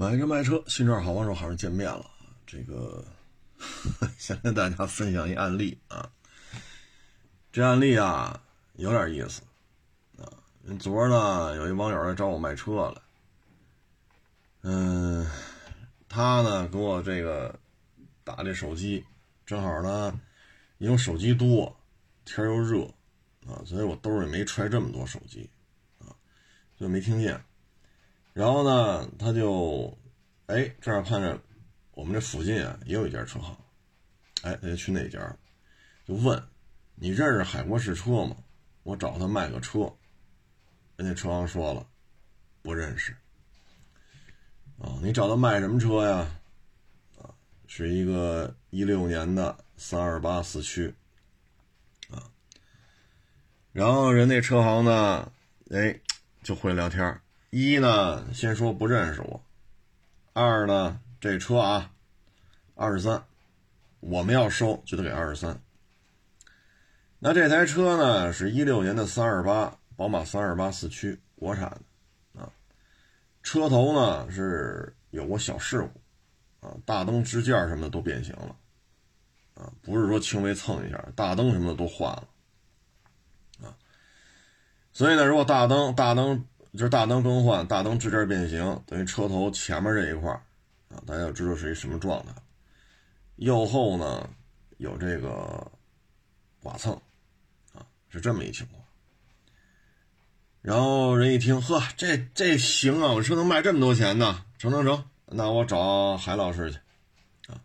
买车卖车，新车好帮手，好像见面了。这个 先跟大家分享一案例啊，这案例啊有点意思啊。昨儿呢，有一网友来找我卖车了，嗯，他呢给我这个打这手机，正好呢，因为手机多，天又热啊，所以我兜里没揣这么多手机啊，就没听见。然后呢，他就，哎，这儿看着我们这附近啊也有一家车行，哎，他就去那家，就问，你认识海国试车吗？我找他卖个车。人家车行说了，不认识。啊，你找他卖什么车呀？啊，是一个一六年的三二八四驱。啊，然后人那车行呢，哎，就会聊天。一呢，先说不认识我；二呢，这车啊，二十三，我们要收就得给二十三。那这台车呢，是一六年的三二八，宝马三二八四驱，国产的啊。车头呢是有过小事故啊，大灯支架什么的都变形了啊，不是说轻微蹭一下，大灯什么的都换了啊。所以呢，如果大灯大灯。就是大灯更换，大灯支架变形，等于车头前面这一块啊，大家要知道是一什么状态。右后呢有这个剐蹭，啊，是这么一情况。然后人一听，呵，这这行啊，我车能卖这么多钱呢？成成成，那我找海老师去，啊。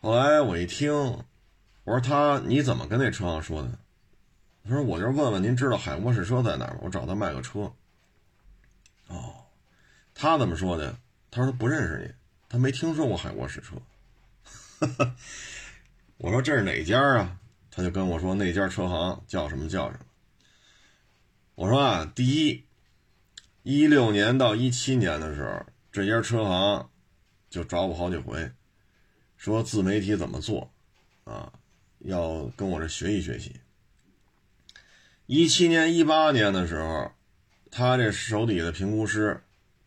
后来我一听，我说他你怎么跟那车行说的？他说：“我就问问您知道海沃士车在哪儿吗？我找他卖个车。”哦，他怎么说的？他说他不认识你，他没听说过海沃士车。我说这是哪家啊？他就跟我说那家车行叫什么叫什么。我说啊，第一，一六年到一七年的时候，这家车行就找我好几回，说自媒体怎么做啊，要跟我这学习学习。一七年、一八年的时候，他这手底的评估师，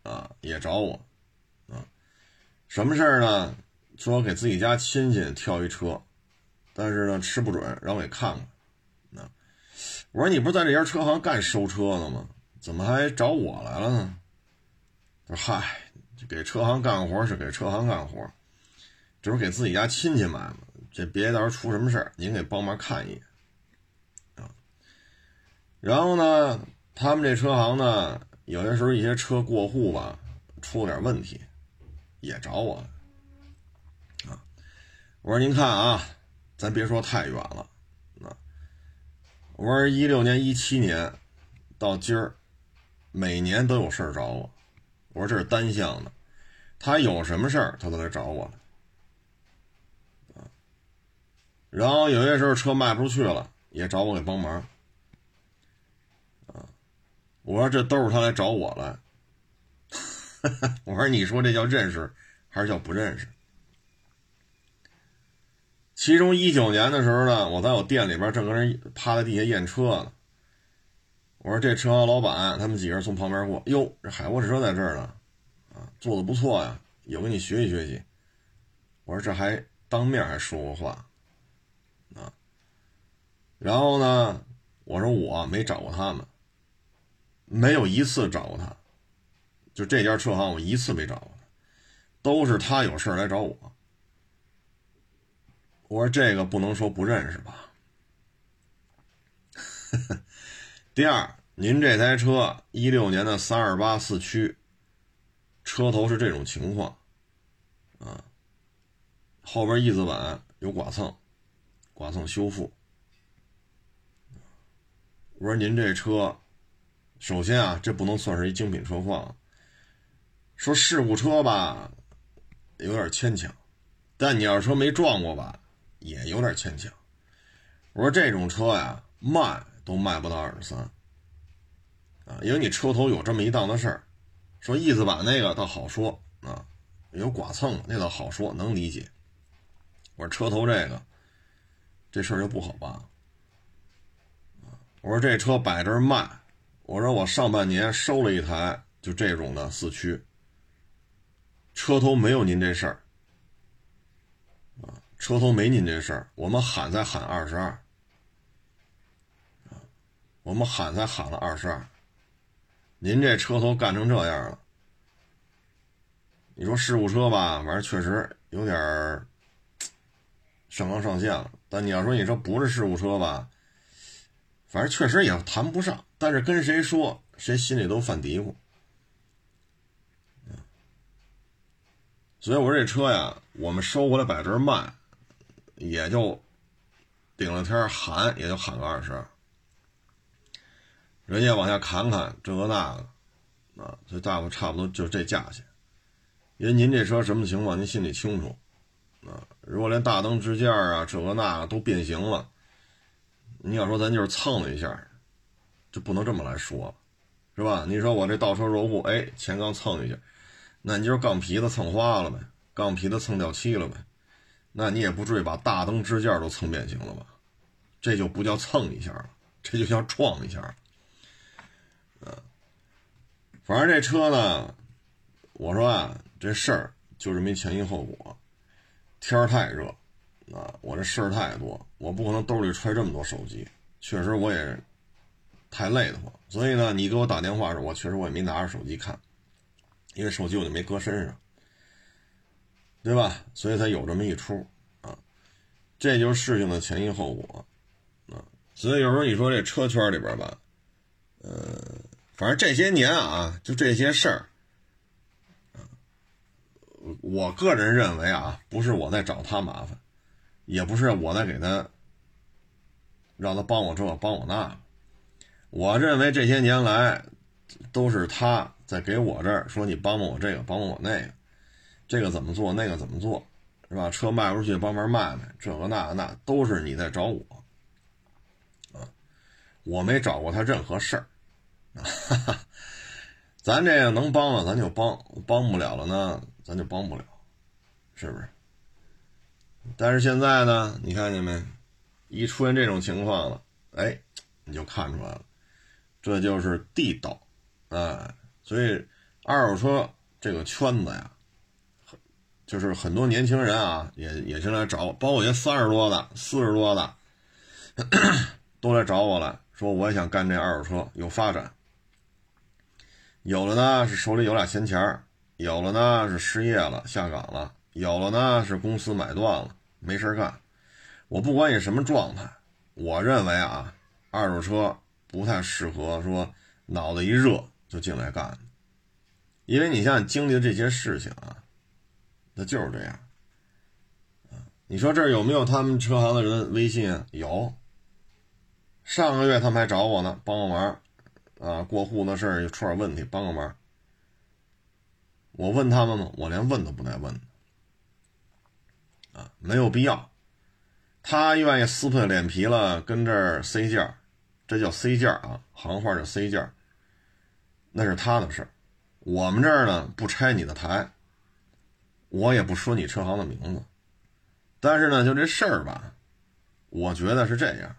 啊，也找我，啊，什么事儿呢？说给自己家亲戚挑一车，但是呢吃不准，让我给看看。啊，我说你不是在这家车行干收车的吗？怎么还找我来了呢？他说：“嗨，给车行干活是给车行干活，这不是给自己家亲戚买吗？这别到时候出什么事儿，您给帮忙看一眼。”然后呢，他们这车行呢，有些时候一些车过户吧，出了点问题，也找我。啊，我说您看啊，咱别说太远了，啊，我说一六年、一七年到今儿，每年都有事儿找我。我说这是单向的，他有什么事儿，他都来找我。啊，然后有些时候车卖不出去了，也找我给帮忙。我说这都是他来找我了。我说你说这叫认识还是叫不认识？其中一九年的时候呢，我在我店里边正跟人趴在地下验车呢。我说这车老板他们几个人从旁边过，哟，这海沃士车在这儿呢，啊，做的不错呀，有跟你学习学习。我说这还当面还说过话，啊，然后呢，我说我没找过他们。没有一次找过他，就这家车行我一次没找过他，都是他有事来找我。我说这个不能说不认识吧。第二，您这台车一六年的三二八四驱，车头是这种情况，啊，后边翼子板有剐蹭，剐蹭修复。我说您这车。首先啊，这不能算是一精品车况。说事故车吧，有点牵强；但你要说没撞过吧，也有点牵强。我说这种车呀，卖都卖不到二十三啊，因为你车头有这么一档子事儿。说翼子板那个倒好说啊，有剐蹭那倒好说，能理解。我说车头这个，这事儿就不好办。我说这车摆这儿卖。我说我上半年收了一台就这种的四驱，车头没有您这事儿，啊，车头没您这事儿，我们喊才喊二十二，啊，我们喊才喊了二十二，您这车头干成这样了，你说事故车吧，反正确实有点上纲上线了。但你要说你说不是事故车吧，反正确实也谈不上。但是跟谁说，谁心里都犯嘀咕。所以我这车呀，我们收回来摆这儿卖，也就顶了天喊，也就喊个二十。人家往下砍砍这个那个，啊，所以大夫差不多就这价钱。因为您这车什么情况，您心里清楚，啊，如果连大灯支架啊这个那个都变形了，你要说咱就是蹭了一下，就不能这么来说了，是吧？你说我这倒车入库，哎，前缸蹭一下。那你就是钢皮子蹭花了呗，杠皮子蹭掉漆了呗，那你也不至于把大灯支架都蹭变形了吧？这就不叫蹭一下了，这就叫撞一下。嗯，反正这车呢，我说啊，这事儿就是没前因后果。天儿太热，啊，我这事儿太多，我不可能兜里揣这么多手机，确实我也太累得慌。所以呢，你给我打电话的时候，我确实我也没拿着手机看。因为手机我就没搁身上，对吧？所以才有这么一出啊，这就是事情的前因后果啊。所以有时候你说这车圈里边吧，呃，反正这些年啊，就这些事儿，我个人认为啊，不是我在找他麻烦，也不是我在给他让他帮我这帮我那，我认为这些年来都是他。在给我这儿说你帮帮我这个帮帮我那个，这个怎么做那个怎么做，是吧？车卖不出去帮忙卖卖，这个那个那都是你在找我，啊，我没找过他任何事儿，哈哈，咱这个能帮了咱就帮，帮不了了呢咱就帮不了，是不是？但是现在呢，你看见没？一出现这种情况了，哎，你就看出来了，这就是地道，哎。所以，二手车这个圈子呀，就是很多年轻人啊，也也是来找，包括些三十多的、四十多的，都来找我了，说我也想干这二手车，有发展。有的呢是手里有俩闲钱儿，有的呢是失业了下岗了，有的呢是公司买断了没事干。我不管你什么状态，我认为啊，二手车不太适合说脑子一热。就进来干，因为你像经历的这些事情啊，那就是这样。你说这儿有没有他们车行的人微信啊？有。上个月他们还找我呢，帮个忙，啊，过户的事儿出点问题，帮个忙。我问他们吗？我连问都不带问的。啊，没有必要。他愿意撕破脸皮了，跟这儿塞件这叫 C 件啊，行话叫 C 件那是他的事儿，我们这儿呢不拆你的台，我也不说你车行的名字，但是呢，就这事儿吧，我觉得是这样，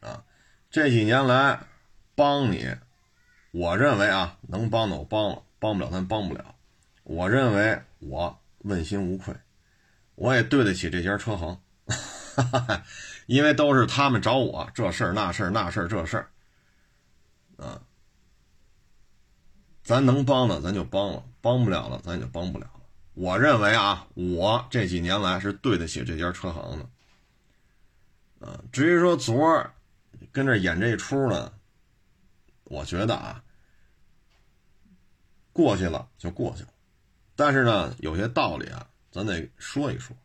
啊，这几年来帮你，我认为啊能帮的我帮了，帮不了咱帮不了，我认为我问心无愧，我也对得起这家车行，哈哈哈因为都是他们找我这事儿那事儿那事儿这事儿，啊。咱能帮的咱就帮了，帮不了了咱就帮不了了。我认为啊，我这几年来是对得起这家车行的。啊，至于说昨儿跟这演这一出呢，我觉得啊，过去了就过去了。但是呢，有些道理啊，咱得说一说。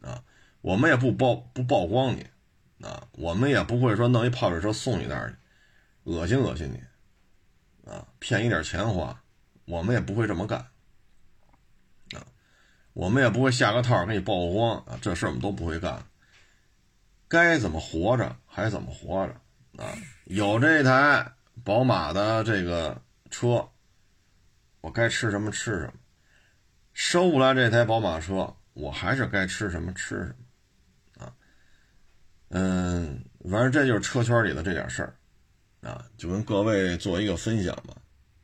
啊，我们也不曝不曝光你，啊，我们也不会说弄一泡水车送你那儿去，恶心恶心你。啊，骗一点钱花，我们也不会这么干。啊，我们也不会下个套给你曝光啊，这事儿我们都不会干。该怎么活着还怎么活着啊？有这台宝马的这个车，我该吃什么吃什么；收不来这台宝马车，我还是该吃什么吃什么。嗯，反正这就是车圈里的这点事儿。啊，就跟各位做一个分享吧，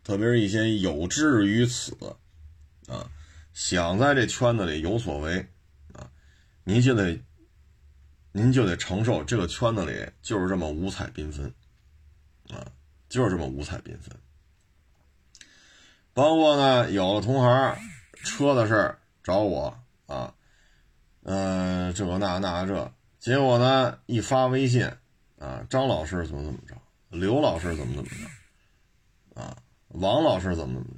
特别是一些有志于此，啊，想在这圈子里有所为啊，您就得，您就得承受这个圈子里就是这么五彩缤纷啊，就是这么五彩缤纷。包括呢，有的同行车的事儿找我啊，嗯，这个那那这，结果呢一发微信啊，张老师怎么怎么着，刘老师怎么怎么着，啊，王老师怎么怎么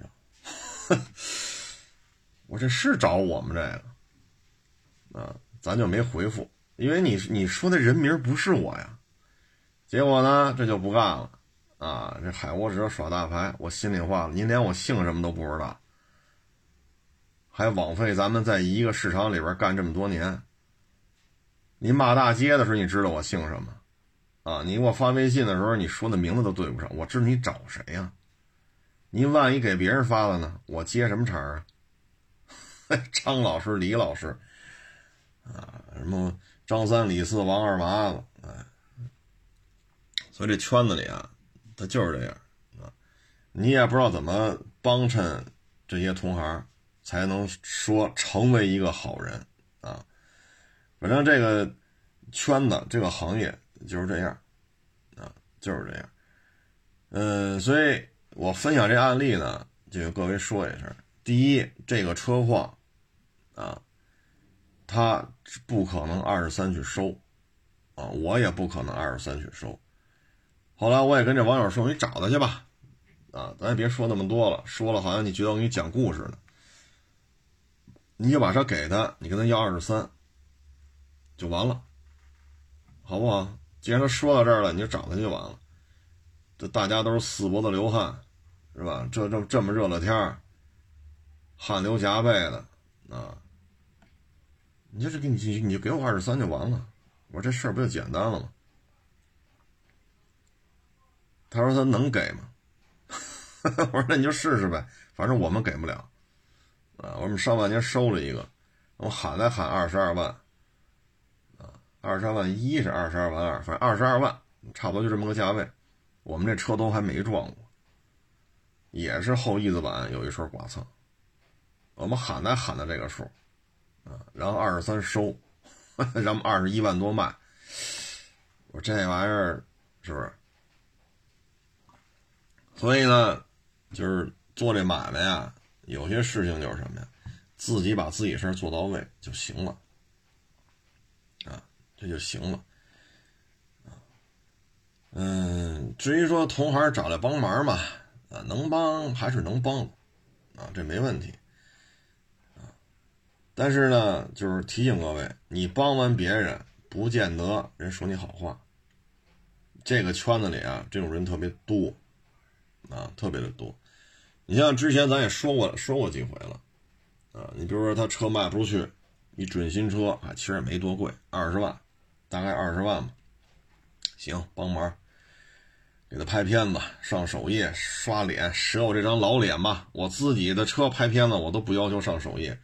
着，我这是找我们这个，啊，咱就没回复，因为你你说的人名不是我呀，结果呢这就不干了。啊，这海沃者耍大牌，我心里话，您连我姓什么都不知道，还枉费咱们在一个市场里边干这么多年。你骂大街的时候，你知道我姓什么？啊，你给我发微信的时候，你说的名字都对不上，我知道你找谁呀？您万一给别人发了呢？我接什么茬啊？张老师、李老师，啊，什么张三、李四、王二麻子，哎，所以这圈子里啊。他就是这样啊，你也不知道怎么帮衬这些同行，才能说成为一个好人。反正这个圈子、这个行业就是这样啊，就是这样。嗯，所以我分享这案例呢，就给各位说一声：第一，这个车况啊，他不可能二十三去收啊，我也不可能二十三去收。后来我也跟这网友说：“你找他去吧，啊，咱也别说那么多了，说了好像你觉得我给你讲故事呢。你就把车给他，你跟他要二十三，就完了，好不好？既然他说到这儿了，你就找他就完了。这大家都是四脖子流汗，是吧？这这这么热的天儿，汗流浃背的啊，你就是给你你就给我二十三就完了。我说这事儿不就简单了吗？”他说他能给吗？我说那你就试试呗，反正我们给不了。啊，我们上半年收了一个，我喊来喊二十二万，二十二万一是二十二万二，反正二十二万，差不多就这么个价位。我们这车都还没撞过，也是后翼子板有一处剐蹭。我们喊来喊的这个数，啊，然后二十三收，然后二十一万多卖。我说这玩意儿是不是？所以呢，就是做这买卖呀，有些事情就是什么呀，自己把自己事做到位就行了，这就行了，嗯，至于说同行找来帮忙嘛，啊，能帮还是能帮，啊，这没问题，啊，但是呢，就是提醒各位，你帮完别人，不见得人说你好话，这个圈子里啊，这种人特别多。啊，特别的多，你像之前咱也说过说过几回了，啊，你比如说他车卖不出去，你准新车啊，其实也没多贵，二十万，大概二十万吧，行，帮忙给他拍片子，上首页刷脸，使我这张老脸吧，我自己的车拍片子我都不要求上首页，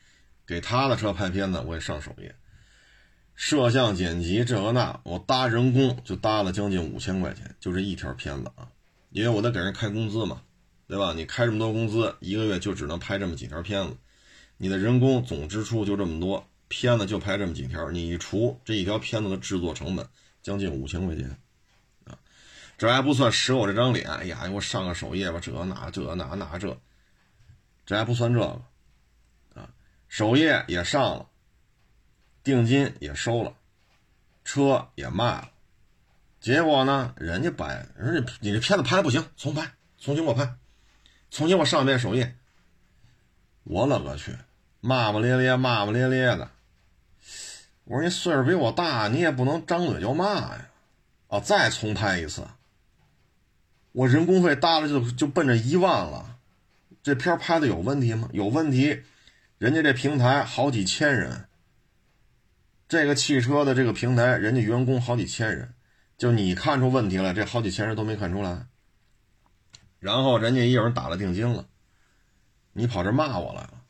给他的车拍片子我也上首页，摄像剪辑这个那，我搭人工就搭了将近五千块钱，就这一条片子啊。因为我得给人开工资嘛，对吧？你开这么多工资，一个月就只能拍这么几条片子，你的人工总支出就这么多，片子就拍这么几条，你一除这一条片子的制作成本将近五千块钱，啊，这还不算使我这张脸，哎呀，我上个首页吧，这那这那那这，这还不算这个，啊，首页也上了，定金也收了，车也卖了。结果呢？人家摆，人家你这片子拍的不行，重拍，重新给我拍，重新我上一遍首页。我勒个去，骂骂咧咧，骂骂咧咧的。我说你岁数比我大，你也不能张嘴就骂呀！啊，再重拍一次，我人工费搭了就就奔着一万了。这片拍的有问题吗？有问题，人家这平台好几千人，这个汽车的这个平台，人家员工好几千人。就你看出问题了，这好几千人都没看出来。然后人家也有人打了定金了，你跑这骂我来了。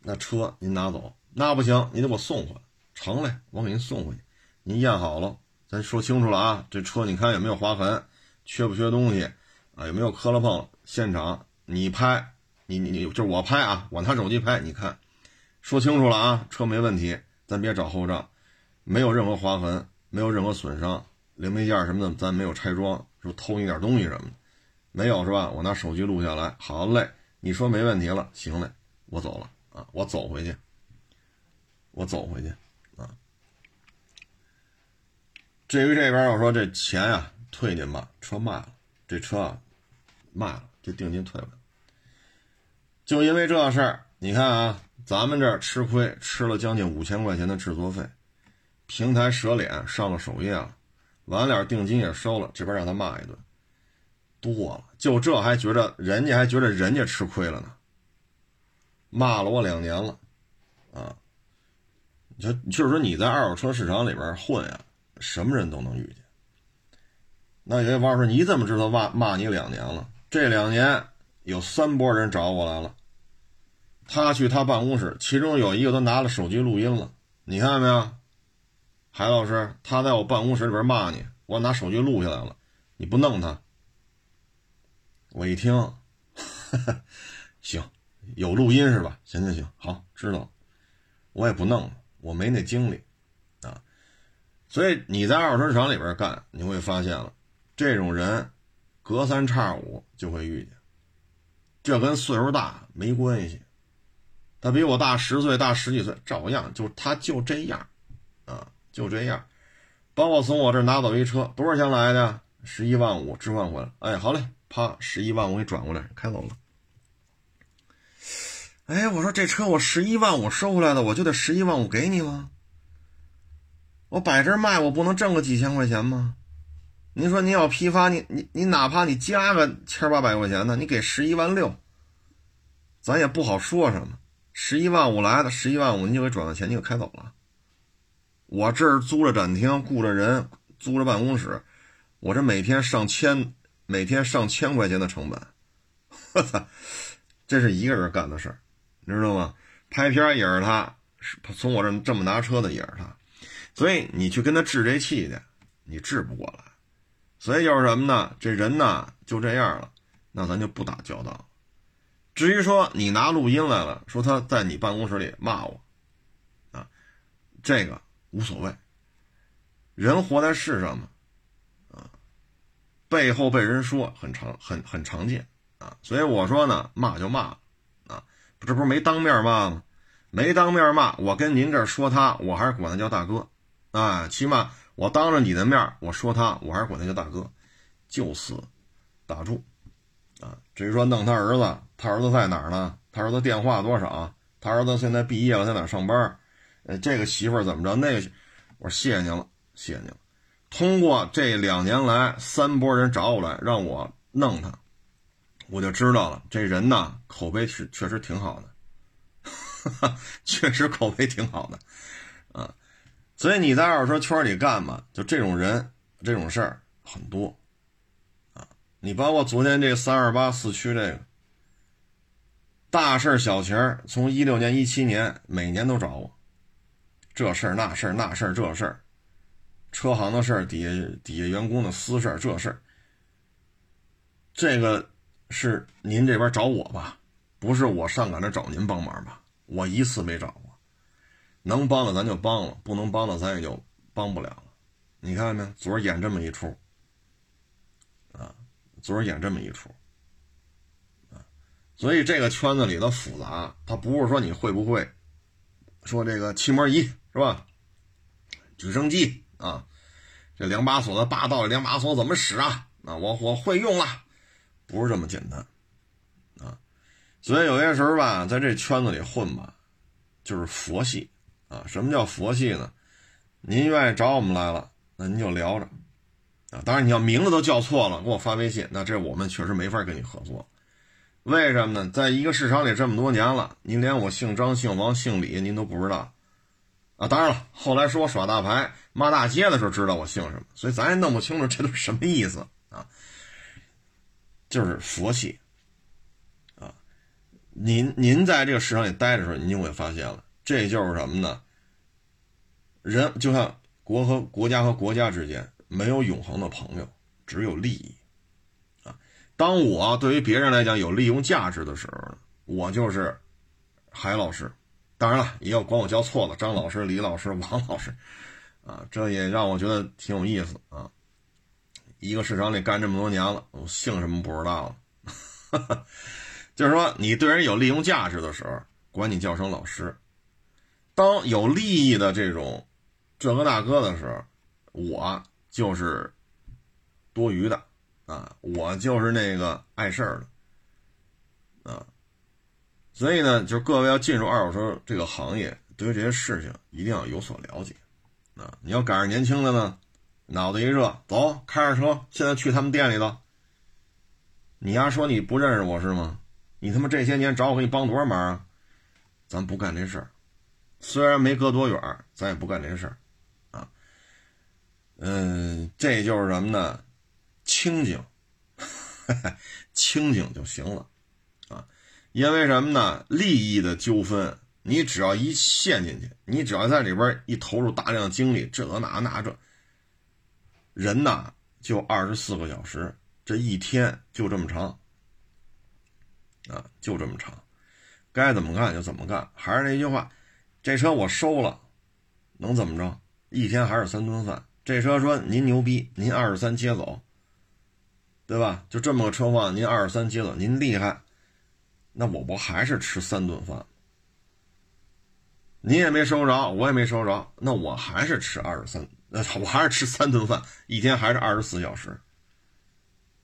那车您拿走，那不行，你得给我送回来。成嘞，我给您送回去。您验好了，咱说清楚了啊。这车你看有没有划痕，缺不缺东西啊？有没有磕了碰了？现场你拍，你你你就我拍啊，我拿手机拍，你看，说清楚了啊，车没问题，咱别找后账，没有任何划痕，没有任何损伤，零配件什么的咱没有拆装，说偷你点东西什么的，没有是吧？我拿手机录下来，好嘞，你说没问题了，行嘞，我走了啊，我走回去，我走回去啊。至于这边我说这钱啊，退您吧，车卖了，这车啊卖了，这定金退了。就因为这事儿，你看啊，咱们这儿吃亏，吃了将近五千块钱的制作费，平台折脸上了首页了，完了定金也收了，这边让他骂一顿，多了，就这还觉着人家还觉着人家吃亏了呢，骂了我两年了，啊，就就是说你在二手车市场里边混呀，什么人都能遇见。那有些网友说你怎么知道骂骂你两年了？这两年。有三波人找我来了，他去他办公室，其中有一个都拿了手机录音了。你看到没有，海老师？他在我办公室里边骂你，我拿手机录下来了，你不弄他？我一听，行，有录音是吧？行行行，好，知道了。我也不弄了，我没那精力。所以你在二手车市场里边干，你会发现了，这种人隔三差五就会遇见。这跟岁数大没关系，他比我大十岁，大十几岁，照样就他就这样，啊，就这样。帮我从我这拿走一车，多少钱来的？十一万五，置换回来。哎，好嘞，啪，十一万五给转过来，开走了。哎，我说这车我十一万五收回来的，我就得十一万五给你吗？我摆这卖，我不能挣个几千块钱吗？您说您要批发，你你你哪怕你加个千八百块钱呢，你给十一万六，咱也不好说什么。十一万五来的，十一万五您就给转了钱，你就开走了。我这儿租了展厅，雇着人，租着办公室，我这每天上千，每天上千块钱的成本，我操，这是一个人干的事儿，你知道吗？拍片也是他，从我这这么拿车的也是他，所以你去跟他治这气去，你治不过来。所以就是什么呢？这人呢就这样了，那咱就不打交道。至于说你拿录音来了，说他在你办公室里骂我，啊，这个无所谓。人活在世上嘛，啊，背后被人说很常很很常见啊。所以我说呢，骂就骂，啊，这不是没当面骂吗？没当面骂，我跟您这说他，我还是管他叫大哥，啊，起码。我当着你的面我说他，我还是管他叫大哥，就此打住啊！至于说弄他儿子，他儿子在哪儿呢？他儿子电话多少？他儿子现在毕业了，在哪上班？呃，这个媳妇怎么着？那个，我说谢谢您了，谢谢您了。通过这两年来三波人找我来让我弄他，我就知道了，这人呢口碑是确实挺好的，确实口碑挺好的，所以你在二手车圈里干嘛？就这种人，这种事儿很多，啊，你包括昨天这三二八四驱这个大事小情儿，从一六年、一七年每年都找我，这事儿那事儿那事儿这事儿，车行的事儿，底下底下员工的私事儿这事儿，这个是您这边找我吧？不是我上赶着找您帮忙吧？我一次没找过。能帮的咱就帮了，不能帮的咱也就帮不了了。你看没？昨儿演这么一出，啊，昨儿演这么一出，啊，所以这个圈子里的复杂，它不是说你会不会说这个气膜仪是吧？举升机啊，这两把锁的霸道，两把锁怎么使啊？啊，我我会用了，不是这么简单，啊，所以有些时候吧，在这圈子里混吧，就是佛系。啊，什么叫佛系呢？您愿意找我们来了，那您就聊着，啊，当然你要名字都叫错了，给我发微信，那这我们确实没法跟你合作。为什么呢？在一个市场里这么多年了，您连我姓张、姓王、姓李您都不知道，啊，当然了，后来说我耍大牌、骂大街的时候知道我姓什么，所以咱也弄不清楚这都是什么意思啊，就是佛系，啊，您您在这个市场里待的时候，您就会发现了，这就是什么呢？人就像国和国家和国家之间没有永恒的朋友，只有利益，啊，当我对于别人来讲有利用价值的时候，我就是海老师。当然了，也有管我叫错了，张老师、李老师、王老师，啊，这也让我觉得挺有意思啊。一个市场里干这么多年了，我姓什么不知道了。就是说，你对人有利用价值的时候，管你叫声老师；当有利益的这种这个大哥的时候，我就是多余的啊，我就是那个碍事儿的啊。所以呢，就是各位要进入二手车这个行业，对于这些事情一定要有所了解啊。你要赶上年轻的呢，脑子一热，走，开着车，现在去他们店里头。你丫说你不认识我是吗？你他妈这些年找我给你帮多少忙啊？咱不干这事儿，虽然没隔多远，咱也不干这事儿。嗯，这就是什么呢？清静，清静就行了啊。因为什么呢？利益的纠纷，你只要一陷进去，你只要在里边一投入大量精力，这那那这，人呐就二十四个小时，这一天就这么长。啊，就这么长，该怎么干就怎么干。还是那句话，这车我收了，能怎么着？一天还是三顿饭。这车说您牛逼，您二十三接走，对吧？就这么个车况，您二十三接走，您厉害，那我不还是吃三顿饭？您也没收着，我也没收着，那我还是吃二十三，那我还是吃三顿饭，一天还是二十四小时。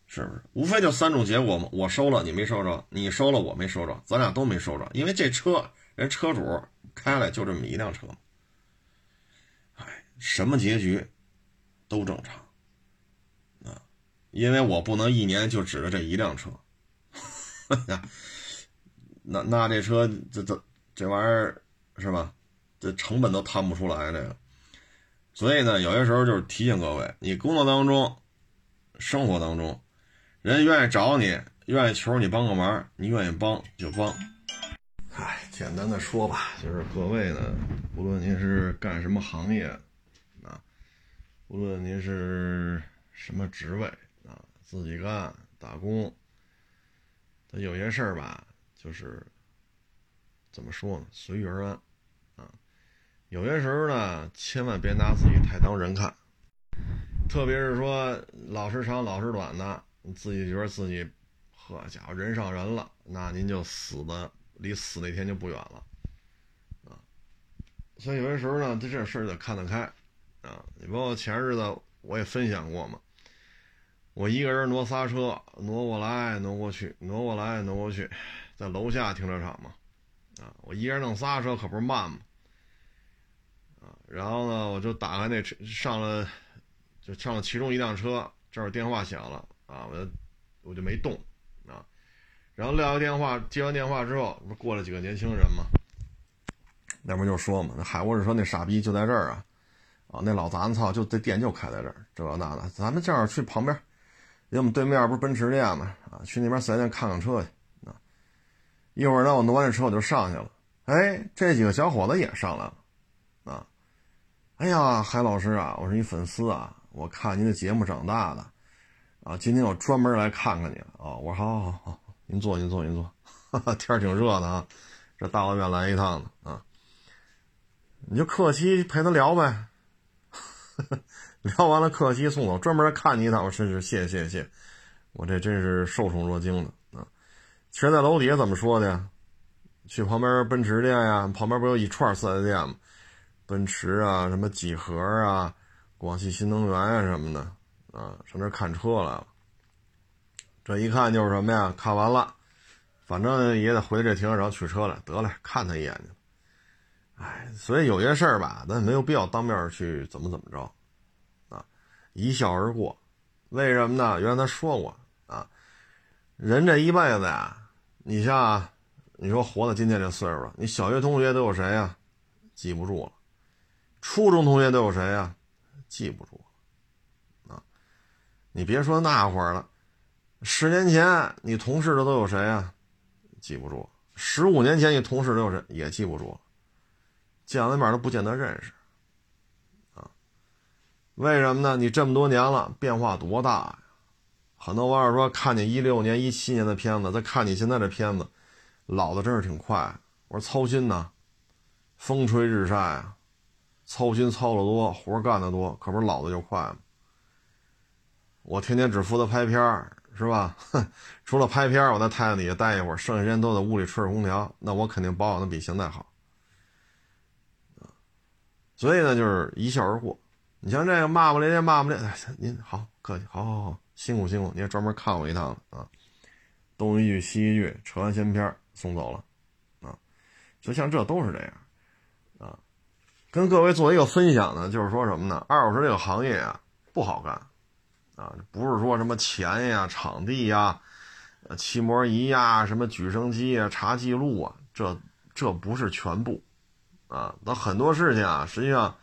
是不是？无非就三种结果嘛。我收了，你没收着；你收了，我没收着。咱俩都没收着，因为这车人车主开来就这么一辆车。哎，什么结局都正常啊，因为我不能一年就指着这一辆车。那那这车这这这玩意儿是吧？这成本都摊不出来这个。所以呢，有些时候就是提醒各位，你工作当中、生活当中。人愿意找你，愿意求你帮个忙，你愿意帮就帮。唉，简单的说吧，就是各位呢，无论您是干什么行业，无论您是什么职位啊，自己干打工，他有些事儿吧，就是怎么说呢，随遇而安啊。有些时候呢，千万别拿自己太当人看，特别是说老时长、老时短的。自己觉得自己，呵家伙人上人了，那您就死的离死那天就不远了，啊！所以有些时候呢，这这事儿得看得开，啊！你包括前日子我也分享过嘛，我一个人挪仨车，挪过来挪过去，挪过来挪过去，在楼下停车场嘛，啊！我一个人弄仨车可不是慢嘛，啊！然后呢，我就打开那车上了，就上了其中一辆车，这儿电话响了。啊，我就我就没动啊，然后撂下电话，接完电话之后，不是过来几个年轻人嘛，那不就说嘛，那海沃士说那傻逼就在这儿啊，啊，那老杂子操，就这店就开在这儿，这那的，咱们正好去旁边，因为我们对面不是奔驰店嘛，啊，去那边四 S 店看看车去啊，一会儿呢，我弄完这车我就上去了，哎，这几个小伙子也上来了，啊，哎呀，海老师啊，我是你粉丝啊，我看您的节目长大的。啊，今天我专门来看看你啊！我说好，好，好，您坐，您坐，您坐。天儿挺热的啊，这大老远来一趟的啊，你就客气陪他聊呗。聊完了客气送走，专门来看你一趟。我真是谢谢，谢，我这真是受宠若惊的啊！其实，在楼底下怎么说的呀？去旁边奔驰店呀，旁边不有一串四 S 店吗？奔驰啊，什么几何啊，广汽新能源啊什么的。啊，上这看车来了。这一看就是什么呀？看完了，反正也得回这停车场取车来。得了，看他一眼去。哎，所以有些事儿吧，咱没有必要当面去怎么怎么着，啊，一笑而过。为什么呢？原来他说过啊，人这一辈子呀，你像你说活到今天这岁数了，你小学同学都有谁呀？记不住了。初中同学都有谁呀？记不住。啊你别说那会儿了，十年前你同事的都有谁啊？记不住。十五年前你同事都有谁？也记不住。见了面都不见得认识，啊？为什么呢？你这么多年了，变化多大呀？很多网友说，看你一六年、一七年的片子，再看你现在这片子，老的真是挺快。我说操心呐，风吹日晒啊，操心操的多，活干的多，可不是老的就快吗？我天天只负责拍片，是吧？除了拍片，我在太阳底下待一会儿，剩下时间都在屋里吹着空调，那我肯定保养的比现在好。所以呢，就是一笑而过。你像这个骂骂咧咧，骂骂咧，咧，您好，客气，好好好，辛苦辛苦，你还专门看我一趟了啊，东一句西一句，扯完闲篇送走了，啊，就像这都是这样，啊，跟各位做一个分享呢，就是说什么呢？二手车这个行业啊，不好干，啊，不是说什么钱呀、场地呀、呃、漆膜仪呀、什么举升机呀、查记录啊，这这不是全部，啊，那很多事情啊，实际上。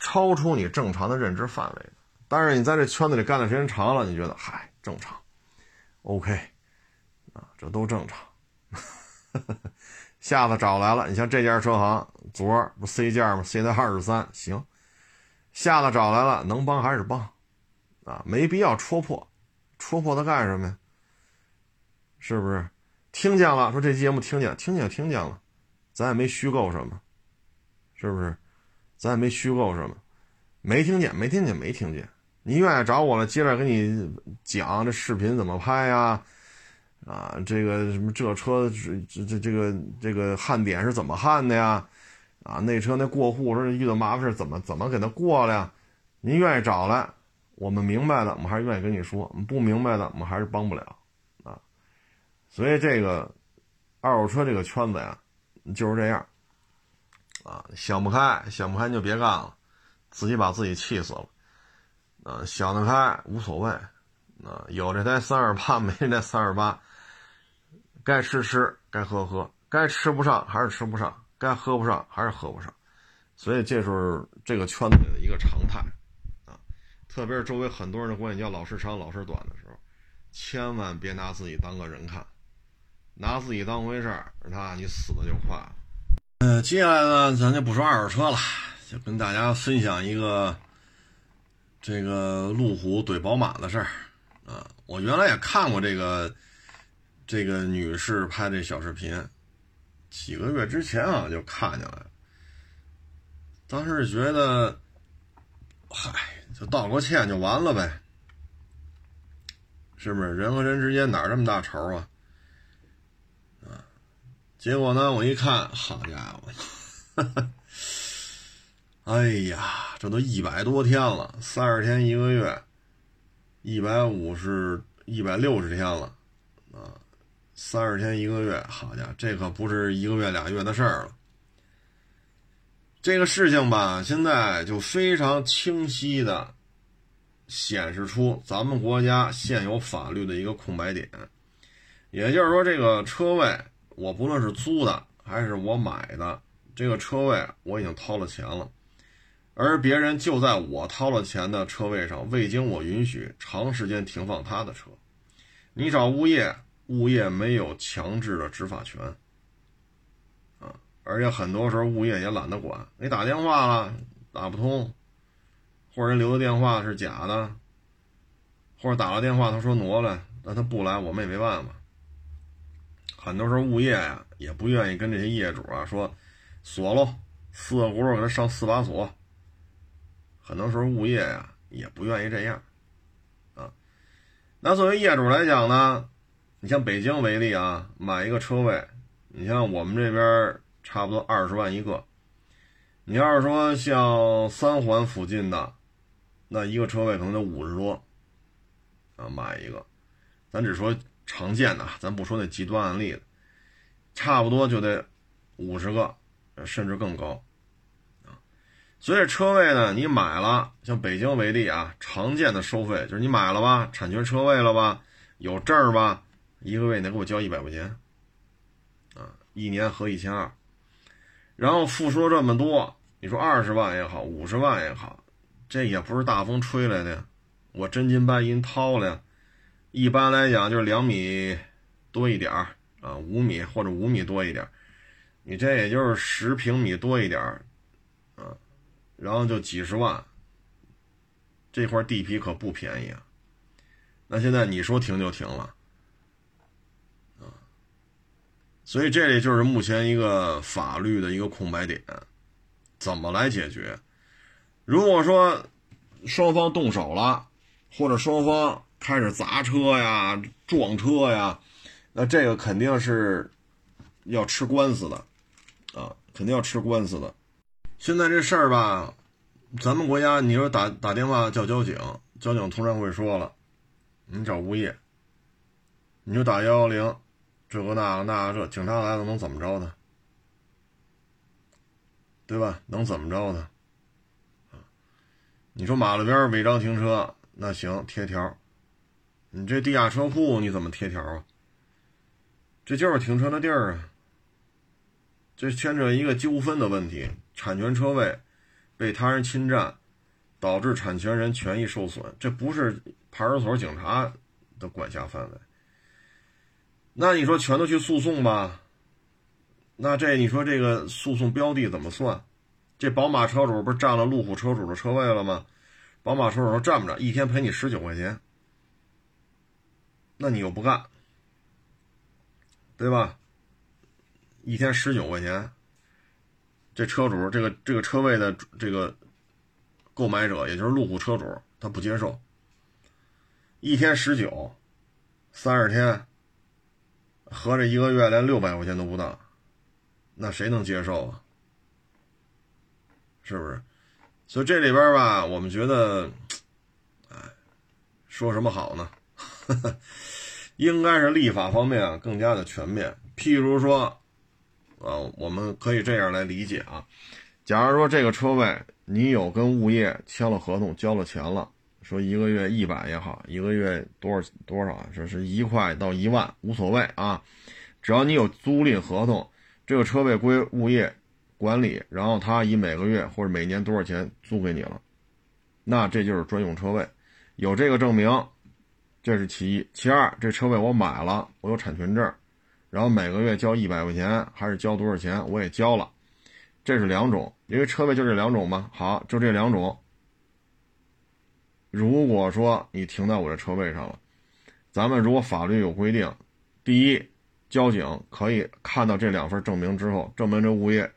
超出你正常的认知范围，但是你在这圈子里干的时间长了，你觉得嗨正常，OK，啊，这都正常。下次找来了，你像这家车行，昨儿不 C 价吗？C 的二十三，行。下次找来了，能帮还是帮，啊，没必要戳破，戳破它干什么呀？是不是？听见了，说这节目听见，听见听见了，咱也没虚构什么，是不是？咱也没虚构什么，没听见，没听见，没听见。你愿意找我了，接着给你讲这视频怎么拍呀？啊，这个什么这车这这这个这个焊点是怎么焊的呀？啊，那车那过户时候遇到麻烦事怎么怎么给他过了呀？您愿意找来，我们明白的，我们还是愿意跟你说；不明白的，我们还是帮不了啊。所以这个二手车这个圈子呀，就是这样。啊，想不开，想不开就别干了，自己把自己气死了。啊，想得开无所谓。啊，有这台三二八，没这三二八，该吃吃，该喝喝，该吃不上还是吃不上，该喝不上还是喝不上。所以这是这个圈子里的一个常态。啊，特别是周围很多人的管你叫老师长老师短的时候，千万别拿自己当个人看，拿自己当回事儿，那你死的就快。嗯，接下来呢，咱就不说二手车了，就跟大家分享一个这个路虎怼宝马的事儿啊。我原来也看过这个这个女士拍这小视频，几个月之前啊就看见了，当时觉得，嗨，就道个歉就完了呗，是不是？人和人之间哪这么大仇啊？结果呢？我一看，好家伙，哎呀，这都一百多天了，三十天一个月，一百五十、一百六十天了，啊，三十天一个月，好家伙，这可不是一个月俩月的事儿了。这个事情吧，现在就非常清晰的显示出咱们国家现有法律的一个空白点，也就是说，这个车位。我不论是租的还是我买的，这个车位我已经掏了钱了，而别人就在我掏了钱的车位上，未经我允许长时间停放他的车。你找物业，物业没有强制的执法权，啊，而且很多时候物业也懒得管。你打电话了打不通，或者人留的电话是假的，或者打了电话他说挪了，那他不来我们也没办法。很多时候物业呀也不愿意跟这些业主啊说锁喽，四个轱辘给他上四把锁。很多时候物业呀也不愿意这样，啊，那作为业主来讲呢，你像北京为例啊，买一个车位，你像我们这边差不多二十万一个，你要是说像三环附近的，那一个车位可能得五十多，啊，买一个，咱只说。常见的，咱不说那极端案例了，差不多就得五十个，甚至更高啊。所以车位呢，你买了，像北京为例啊，常见的收费就是你买了吧，产权车位了吧，有证儿吧，一个月你得给我交一百块钱啊，一年合一千二，然后付出了这么多，你说二十万也好，五十万也好，这也不是大风吹来的，我真金白银掏了呀。一般来讲就是两米多一点啊，五米或者五米多一点，你这也就是十平米多一点啊，然后就几十万，这块地皮可不便宜啊。那现在你说停就停了啊，所以这里就是目前一个法律的一个空白点，怎么来解决？如果说双方动手了，或者双方开始砸车呀、撞车呀，那这个肯定是要吃官司的啊，肯定要吃官司的。现在这事儿吧，咱们国家你说打打电话叫交警，交警通常会说了，你找物业，你就打幺幺零，这个那个那个这，警察来了能怎么着呢？对吧？能怎么着呢？你说马路边违章停车，那行贴条。你这地下车库你怎么贴条啊？这就是停车的地儿啊。这牵扯一个纠纷的问题，产权车位被他人侵占，导致产权人权益受损，这不是派出所警察的管辖范围。那你说全都去诉讼吧？那这你说这个诉讼标的怎么算？这宝马车主不是占了路虎车主的车位了吗？宝马车主说占不着，一天赔你十九块钱，那你又不干，对吧？一天十九块钱，这车主这个这个车位的这个购买者，也就是路虎车主，他不接受。一天十九，三十天，合着一个月连六百块钱都不到，那谁能接受啊？是不是？所以这里边吧，我们觉得，哎，说什么好呢？应该是立法方面啊更加的全面。譬如说，啊，我们可以这样来理解啊。假如说这个车位你有跟物业签了合同，交了钱了，说一个月一百也好，一个月多少多少啊？说是一块到一万无所谓啊，只要你有租赁合同，这个车位归物业。管理，然后他以每个月或者每年多少钱租给你了，那这就是专用车位，有这个证明，这是其一。其二，这车位我买了，我有产权证，然后每个月交一百块钱还是交多少钱，我也交了，这是两种，因为车位就这两种嘛。好，就这两种。如果说你停在我这车位上了，咱们如果法律有规定，第一，交警可以看到这两份证明之后，证明这物业。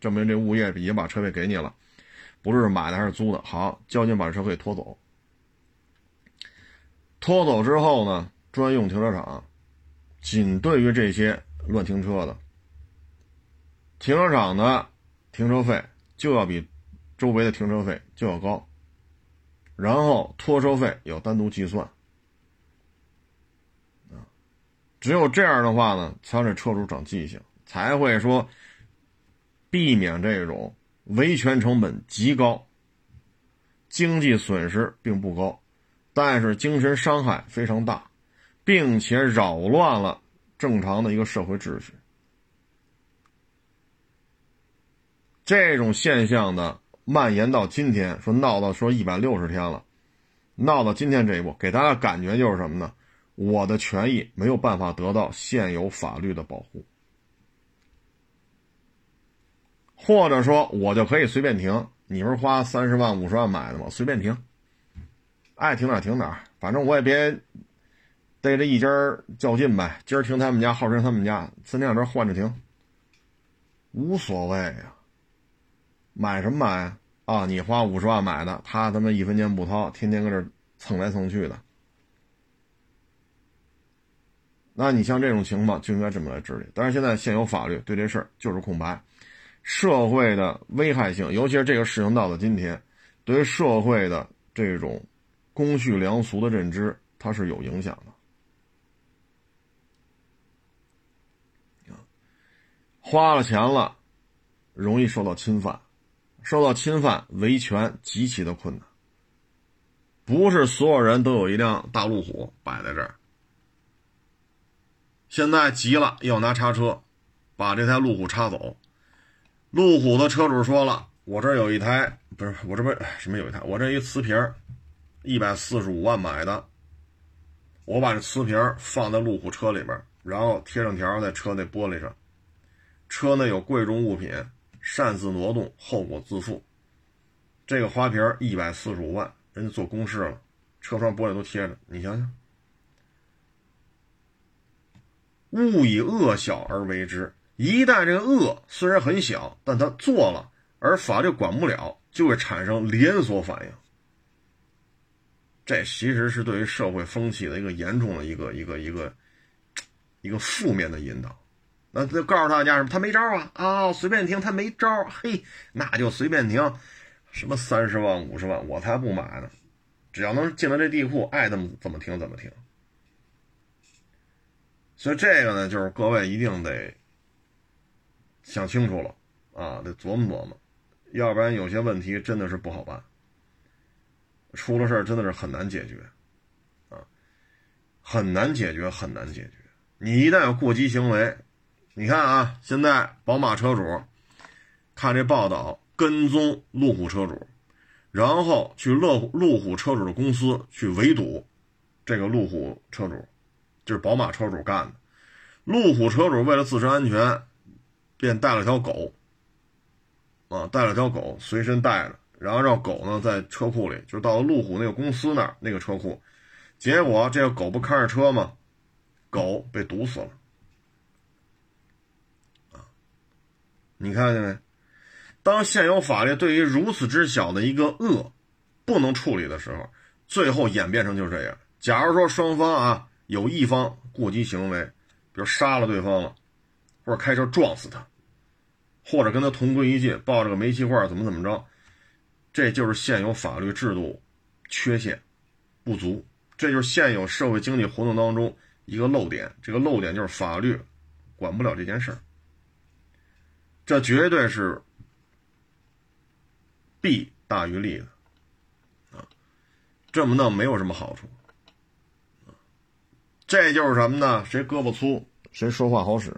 证明这物业已经把车位给你了，不是买的还是租的。好，交警把车给拖走。拖走之后呢，专用停车场仅对于这些乱停车的，停车场的停车费就要比周围的停车费就要高，然后拖车费要单独计算。啊，只有这样的话呢，才让这车主长记性，才会说。避免这种维权成本极高，经济损失并不高，但是精神伤害非常大，并且扰乱了正常的一个社会秩序。这种现象呢蔓延到今天，说闹到说一百六十天了，闹到今天这一步，给大家感觉就是什么呢？我的权益没有办法得到现有法律的保护。或者说，我就可以随便停。你不是花三十万、五十万买的吗？随便停，爱停哪停哪，反正我也别逮着一家较劲呗。今儿停他们家，后天他们家，三天两头换着停，无所谓呀。买什么买啊？你花五十万买的，他他妈一分钱不掏，天天搁这蹭来蹭去的。那你像这种情况就应该这么来治理。但是现在现有法律对这事儿就是空白。社会的危害性，尤其是这个事情到了今天，对于社会的这种公序良俗的认知，它是有影响的。花了钱了，容易受到侵犯，受到侵犯维权极其的困难。不是所有人都有一辆大路虎摆在这儿。现在急了，要拿叉车把这台路虎叉走。路虎的车主说了：“我这有一台，不是我这不什么有一台，我这一瓷瓶一百四十五万买的。我把这瓷瓶放在路虎车里边，然后贴上条在车内玻璃上，车内有贵重物品，擅自挪动，后果自负。这个花瓶一百四十五万，人家做公示了，车窗玻璃都贴着，你想想，勿以恶小而为之。一旦这个恶虽然很小，但他做了，而法律管不了，就会产生连锁反应。这其实是对于社会风气的一个严重的一个一个一个一个负面的引导。那就告诉大家什么？他没招啊！啊，随便停，他没招。嘿，那就随便停。什么三十万、五十万，我才不买呢！只要能进了这地库，爱怎么怎么停怎么停。所以这个呢，就是各位一定得想清楚了啊，得琢磨琢磨，要不然有些问题真的是不好办，出了事儿真的是很难解决啊，很难解决，很难解决。你一旦有过激行为，你看啊，现在宝马车主看这报道。跟踪路虎车主，然后去乐路虎车主的公司去围堵这个路虎车主，就是宝马车主干的。路虎车主为了自身安全，便带了条狗，啊，带了条狗随身带着，然后让狗呢在车库里，就到路虎那个公司那儿那个车库，结果这个狗不看着车吗？狗被堵死了，啊，你看见没？当现有法律对于如此之小的一个恶不能处理的时候，最后演变成就是这样。假如说双方啊有一方过激行为，比如杀了对方了，或者开车撞死他，或者跟他同归于尽，抱着个煤气罐怎么怎么着，这就是现有法律制度缺陷不足，这就是现有社会经济活动当中一个漏点。这个漏点就是法律管不了这件事儿，这绝对是。弊大于利的，啊，这么弄没有什么好处，这就是什么呢？谁胳膊粗，谁说话好使。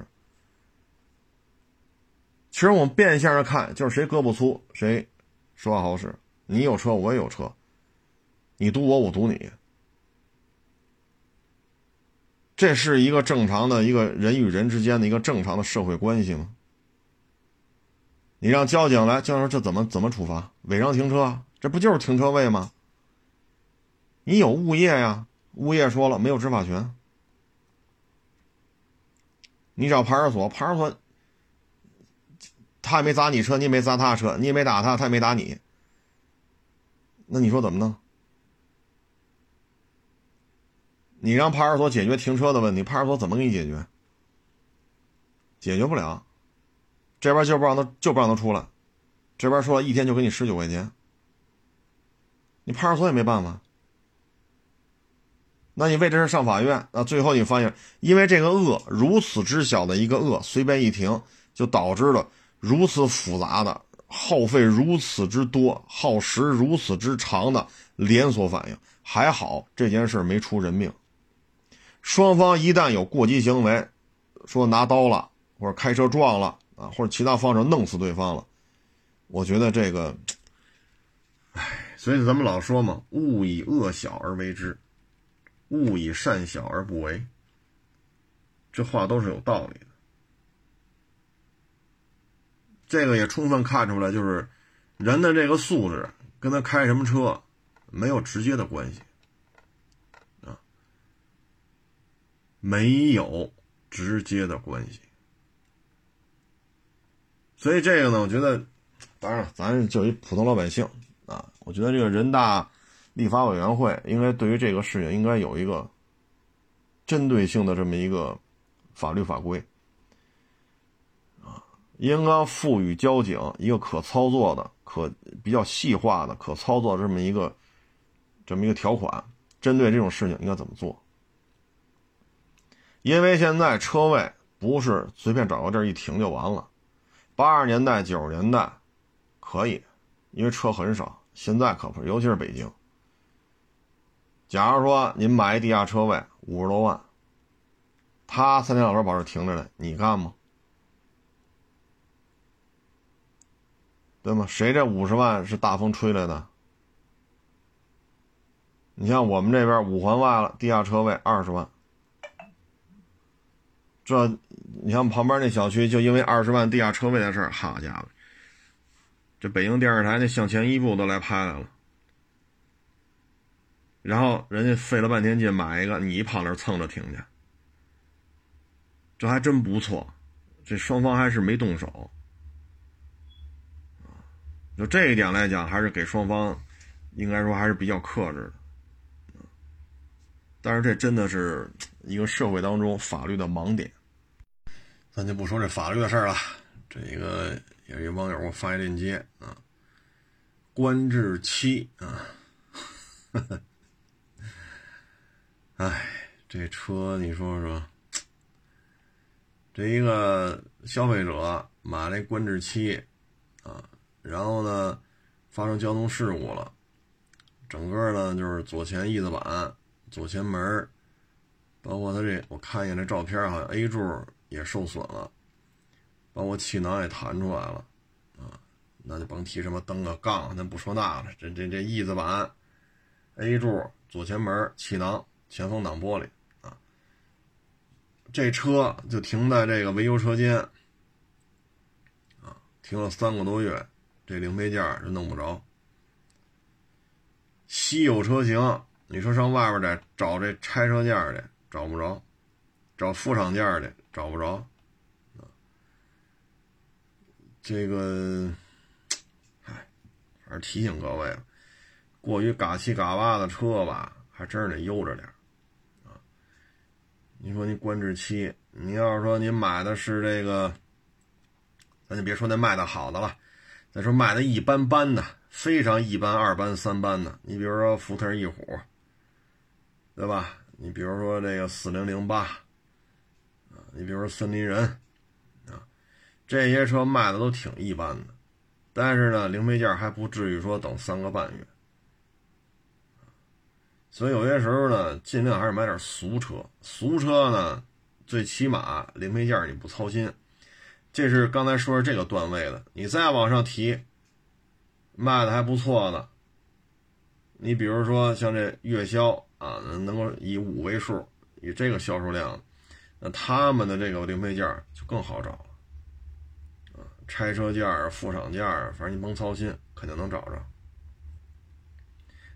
其实我们变相的看，就是谁胳膊粗，谁说话好使。你有车，我也有车，你堵我，我堵你，这是一个正常的一个人与人之间的一个正常的社会关系吗？你让交警来，交警说这怎么怎么处罚？违章停车，这不就是停车位吗？你有物业呀，物业说了没有执法权。你找派出所，派出所他也没砸你车，你也没砸他车，你也没打他，他也没打你。那你说怎么弄？你让派出所解决停车的问题，派出所怎么给你解决？解决不了。这边就不让他，就不让他出来。这边说一天就给你十九块钱，你派出所也没办法。那你为这事上法院，那最后你发现，因为这个恶如此之小的一个恶，随便一停，就导致了如此复杂的、耗费如此之多、耗时如此之长的连锁反应。还好这件事没出人命。双方一旦有过激行为，说拿刀了或者开车撞了。啊，或者其他方式弄死对方了，我觉得这个，唉，所以咱们老说嘛，勿以恶小而为之，勿以善小而不为，这话都是有道理的。这个也充分看出来，就是人的这个素质跟他开什么车没有直接的关系啊，没有直接的关系。所以这个呢，我觉得，当然，咱就一普通老百姓啊，我觉得这个人大立法委员会应该对于这个事情应该有一个针对性的这么一个法律法规，应该赋予交警一个可操作的、可比较细化的、可操作这么一个这么一个条款，针对这种事情应该怎么做？因为现在车位不是随便找个地儿一停就完了。八十年代、九十年代，可以，因为车很少。现在可不是，尤其是北京。假如说您买一地下车位，五十多万，他三天两头保这停着呢，你干吗？对吗？谁这五十万是大风吹来的？你像我们这边五环外了，地下车位二十万。这，你像旁边那小区，就因为二十万地下车位的事儿，好家伙，这北京电视台那向前一步都来拍来了。然后人家费了半天劲买一个，你跑那蹭着停去，这还真不错，这双方还是没动手。就这一点来讲，还是给双方，应该说还是比较克制的。但是这真的是一个社会当中法律的盲点。咱就不说这法律的事儿了。这一个有一网友给我发一链接啊，官至七啊，哎，这车你说说，这一个消费者买这观致七，然后呢发生交通事故了，整个呢就是左前翼子板、左前门，包括他这我看一眼这照片，好像 A 柱也受损了。包括气囊也弹出来了，啊，那就甭提什么灯啊、杠，咱不说那了。这这这翼子板、A 柱、左前门、气囊、前风挡玻璃，啊，这车就停在这个维修车间，啊，停了三个多月，这零配件就弄不着。稀有车型，你说上外边得找这拆车件去，找不着；找副厂件去，找不着。这个，哎，还是提醒各位了，过于嘎七嘎八的车吧，还真是得悠着点啊。你说你观致七，你要是说你买的是这个，咱就别说那卖的好的了，再说卖的一般般的，非常一般、二般、三般的，你比如说福特翼虎，对吧？你比如说这个四零零八，啊，你比如说森林人。啊这些车卖的都挺一般的，但是呢，零配件还不至于说等三个半月。所以有些时候呢，尽量还是买点俗车。俗车呢，最起码零配件你不操心。这是刚才说的这个段位的，你再往上提，卖的还不错的。你比如说像这月销啊，能够以五位数，以这个销售量，那他们的这个零配件就更好找了。拆车件、副厂件，反正你甭操心，肯定能找着。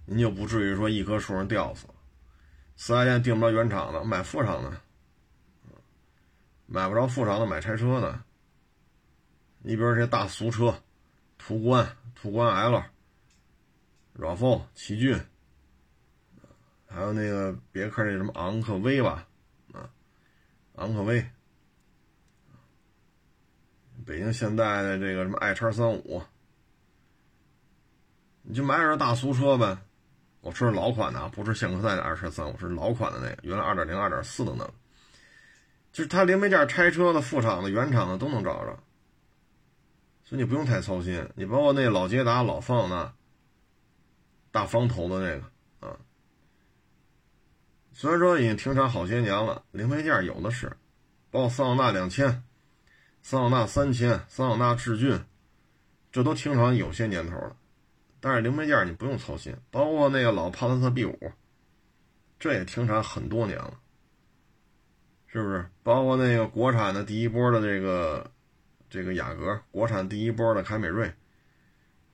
您就不至于说一棵树上吊死了。四 S 店订不着原厂的，买副厂的；买不着副厂的，买拆车的。你比如这大俗车，途观、途观 L、RAV4、奇骏，还有那个别克那什么昂科威吧，啊，昂科威。北京现代的这个什么 i 叉三五，你就买点大俗车呗。我说是老款的啊，不是现代的 i 叉三五，是老款的那个，原来二点零、二点四的那个。就是它零配件、拆车的、副厂的、原厂的都能找着，所以你不用太操心。你包括那老捷达、老方向那大方头的那个啊，虽然说已经停产好些年了，零配件有的是，包括桑塔纳两千。桑塔纳三千、桑塔纳致骏，这都停产有些年头了，但是零配件你不用操心。包括那个老帕萨特 B 五，这也停产很多年了，是不是？包括那个国产的第一波的这个这个雅阁，国产第一波的凯美瑞，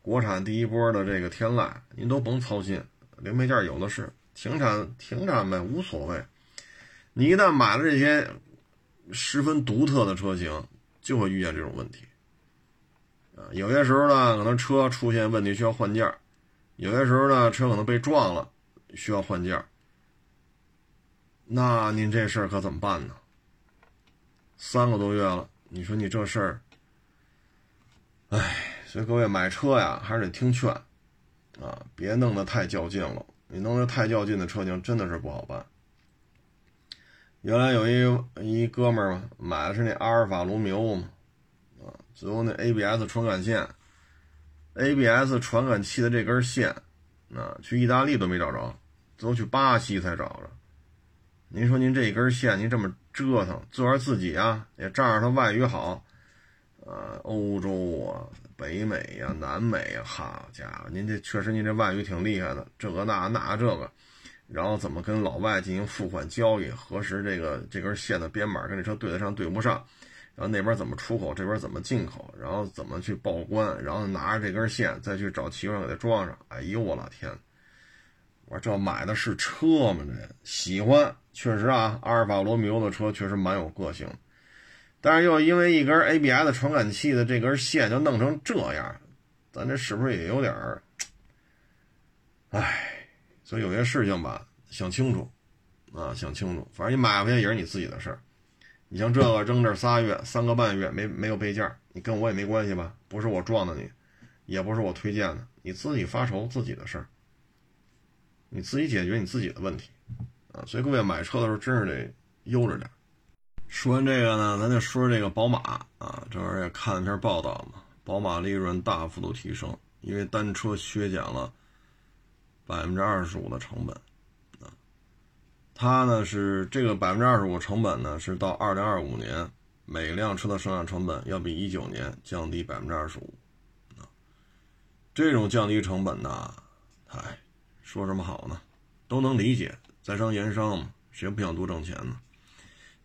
国产第一波的这个天籁，您都甭操心，零配件有的是，停产停产呗，无所谓。你一旦买了这些十分独特的车型，就会遇见这种问题，啊，有些时候呢，可能车出现问题需要换件有些时候呢，车可能被撞了，需要换件那您这事儿可怎么办呢？三个多月了，你说你这事儿，哎，所以各位买车呀，还是得听劝，啊，别弄得太较劲了。你弄得太较劲的车型，真的是不好办。原来有一一哥们儿嘛，买的是那阿尔法罗密欧嘛，啊，最后那 ABS 传感线，ABS 传感器的这根线，啊，去意大利都没找着，最后去巴西才找着。您说您这一根线，您这么折腾，自个自己啊，也仗着他外语好，呃，欧洲啊、北美呀、南美呀，好家伙，您这确实您这外语挺厉害的，这个那那这个。然后怎么跟老外进行付款交易，核实这个这根线的编码跟这车对得上对不上，然后那边怎么出口，这边怎么进口，然后怎么去报关，然后拿着这根线再去找汽修厂给它装上。哎呦我老天！我说这买的是车吗？这喜欢，确实啊，阿尔法罗密欧的车确实蛮有个性，但是又因为一根 ABS 传感器的这根线就弄成这样，咱这是不是也有点儿？唉，所以有些事情吧，想清楚啊，想清楚。反正你买回去也是你自己的事儿。你像这个扔这仨月、三个半月没没有备件，你跟我也没关系吧？不是我撞的你，也不是我推荐的，你自己发愁自己的事儿，你自己解决你自己的问题啊。所以各位买车的时候真是得悠着点。说完这个呢，咱就说这个宝马啊，这会儿也看了篇报道嘛，宝马利润大幅度提升，因为单车削减了百分之二十五的成本啊。它呢是这个百分之二十五成本呢，是到二零二五年每辆车的生产成本要比一九年降低百分之二十五，啊，这种降低成本呢，哎，说什么好呢？都能理解，在商言商嘛，谁不想多挣钱呢？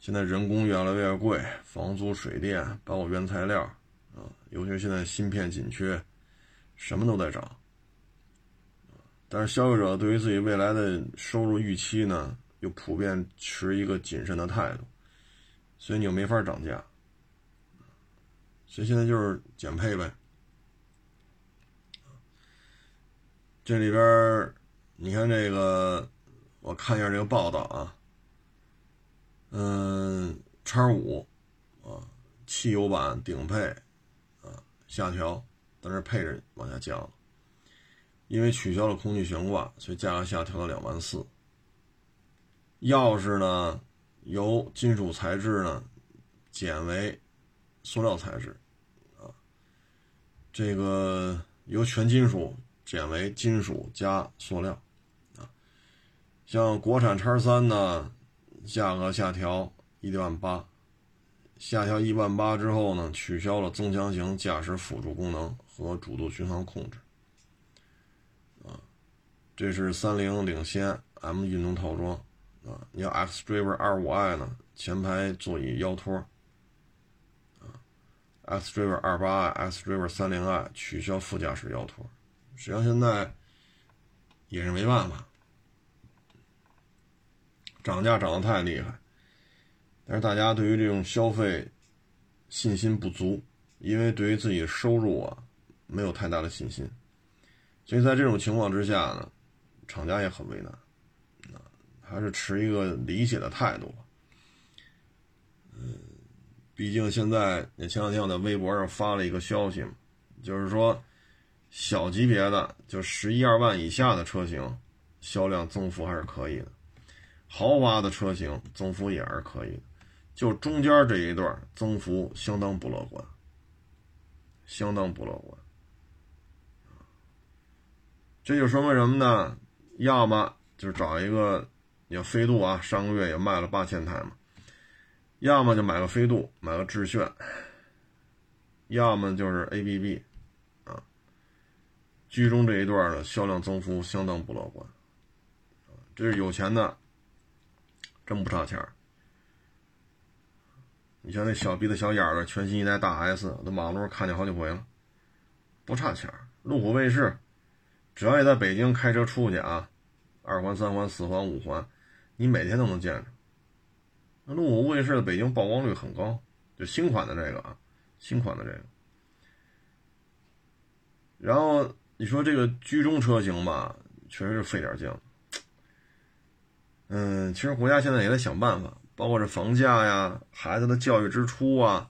现在人工越来越贵，房租、水电，包括原材料，啊，尤其现在芯片紧缺，什么都在涨，但是消费者对于自己未来的收入预期呢？又普遍持一个谨慎的态度，所以你又没法涨价，所以现在就是减配呗。这里边你看这个，我看一下这个报道啊，嗯，叉五啊，汽油版顶配啊下调，但是配置往下降了，因为取消了空气悬挂，所以价格下调到两万四。钥匙呢，由金属材质呢减为塑料材质，啊，这个由全金属减为金属加塑料，啊，像国产叉三呢，价格下调一万八，下调一万八之后呢，取消了增强型驾驶辅助功能和主动巡航控制，啊，这是三菱领先 M 运动套装。啊，你要 xDriver 25i 呢，前排座椅腰托，啊，xDriver 28i、xDriver 30i 取消副驾驶腰托，实际上现在也是没办法，涨价涨得太厉害，但是大家对于这种消费信心不足，因为对于自己的收入啊没有太大的信心，所以在这种情况之下呢，厂家也很为难。啊还是持一个理解的态度。嗯，毕竟现在，你前两天我在微博上发了一个消息嘛，就是说，小级别的就十一二万以下的车型，销量增幅还是可以的；豪华的车型增幅也是可以的，就中间这一段增幅相当不乐观，相当不乐观。这就说明什么呢？要么就找一个。你飞度啊，上个月也卖了八千台嘛。要么就买个飞度，买个致炫，要么就是 ABB，啊，居中这一段的销量增幅相当不乐观，这是有钱的，真不差钱儿你像那小鼻子小眼儿的全新一代大 S，在马路上看见好几回了，不差钱路虎卫士，只要你在北京开车出去啊，二环、三环、四环、五环。你每天都能见着，路虎卫士的北京曝光率很高，就新款的这个啊，新款的这个。然后你说这个居中车型吧，确实是费点劲。嗯，其实国家现在也在想办法，包括这房价呀、孩子的教育支出啊，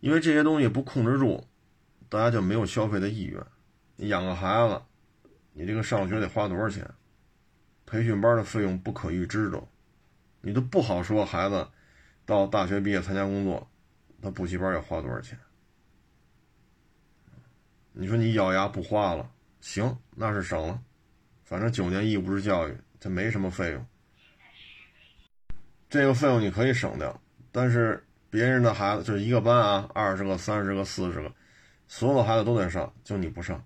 因为这些东西不控制住，大家就没有消费的意愿。你养个孩子，你这个上学得花多少钱？培训班的费用不可预知的，你都不好说。孩子到大学毕业参加工作，他补习班要花多少钱？你说你咬牙不花了，行，那是省了。反正九年义务教育，它没什么费用。这个费用你可以省掉，但是别人的孩子就是一个班啊，二十个、三十个、四十个，所有的孩子都得上，就你不上。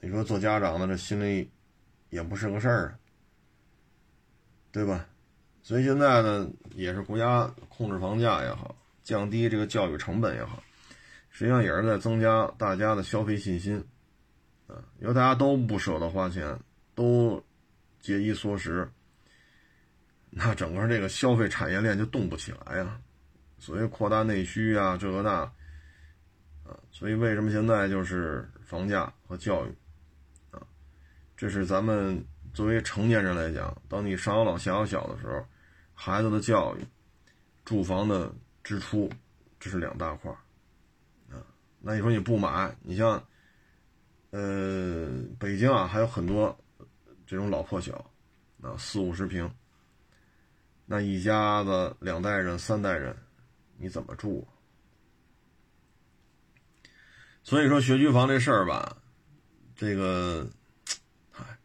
你说做家长的这心里也不是个事儿啊。对吧？所以现在呢，也是国家控制房价也好，降低这个教育成本也好，实际上也是在增加大家的消费信心，啊，因为大家都不舍得花钱，都节衣缩食，那整个这个消费产业链就动不起来呀，所谓扩大内需啊，这个那，啊，所以为什么现在就是房价和教育，啊，这是咱们作为成年人来讲，当你上有老下有小的时候，孩子的教育、住房的支出，这是两大块啊。那你说你不买，你像，呃，北京啊，还有很多这种老破小，啊，四五十平。那一家子两代人、三代人，你怎么住？所以说学区房这事儿吧，这个，哎，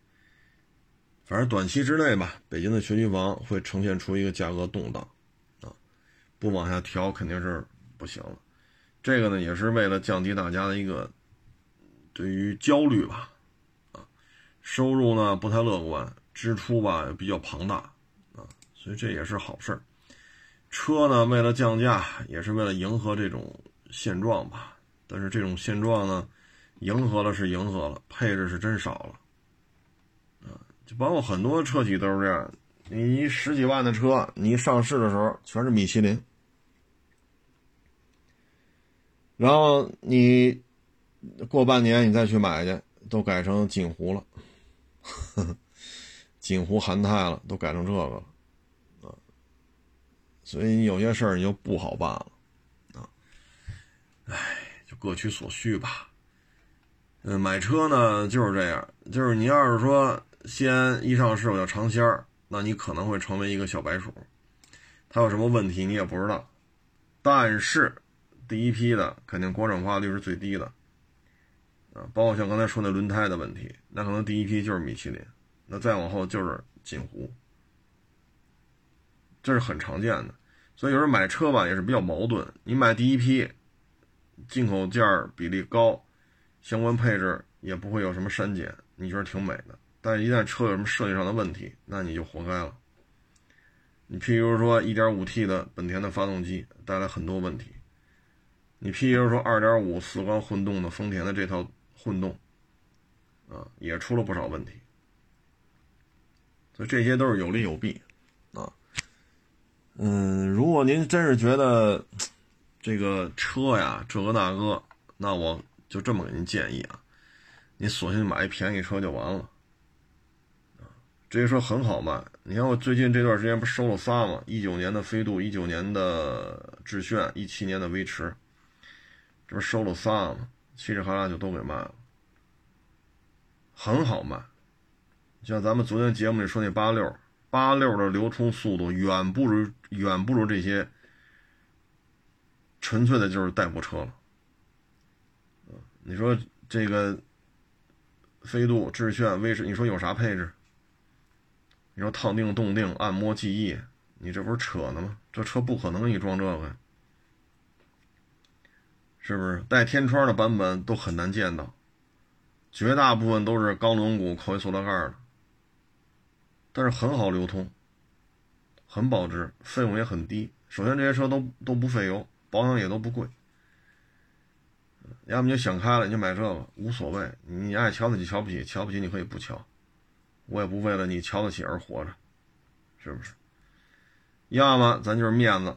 反正短期之内吧，北京的学区房会呈现出一个价格动荡，啊，不往下调肯定是不行了。这个呢，也是为了降低大家的一个对于焦虑吧，啊，收入呢不太乐观，支出吧比较庞大。所以这也是好事儿。车呢，为了降价，也是为了迎合这种现状吧。但是这种现状呢，迎合了是迎合了，配置是真少了。啊，就包括很多车企都是这样。你十几万的车，你上市的时候全是米其林，然后你过半年你再去买去，都改成锦湖了，锦湖韩泰了，都改成这个了。所以有些事儿你就不好办了，啊，哎，就各取所需吧。嗯，买车呢就是这样，就是你要是说先一上市我就尝鲜儿，那你可能会成为一个小白鼠，它有什么问题你也不知道。但是第一批的肯定国产化率是最低的，啊，包括像刚才说那轮胎的问题，那可能第一批就是米其林，那再往后就是锦湖，这是很常见的。所以有时候买车吧也是比较矛盾，你买第一批，进口件比例高，相关配置也不会有什么删减，你觉得挺美的。但是，一旦车有什么设计上的问题，那你就活该了。你譬如说 1.5T 的本田的发动机带来很多问题，你譬如说2.5四缸混动的丰田的这套混动，啊，也出了不少问题。所以这些都是有利有弊。嗯，如果您真是觉得 这个车呀这个那个，那我就这么给您建议啊，你索性买一便宜车就完了。这些车很好卖。你看我最近这段时间不收了仨吗？一九年的飞度，一九年的致炫，一七年的威驰，这不收了仨吗？嘁哩哈啦就都给卖了，很好卖。像咱们昨天节目里说那八六。八六的流通速度远不如远不如这些，纯粹的就是代步车了。你说这个飞度、致炫、威驰，你说有啥配置？你说烫定、动定、按摩、记忆，你这不是扯呢吗？这车不可能给你装这个，是不是？带天窗的版本都很难见到，绝大部分都是钢轮毂扣一塑料盖的。但是很好流通，很保值，费用也很低。首先这些车都都不费油，保养也都不贵。要么你就想开了，你就买这个，无所谓。你爱瞧得起瞧不起，瞧不起你可以不瞧，我也不为了你瞧得起而活着，是不是？要么咱就是面子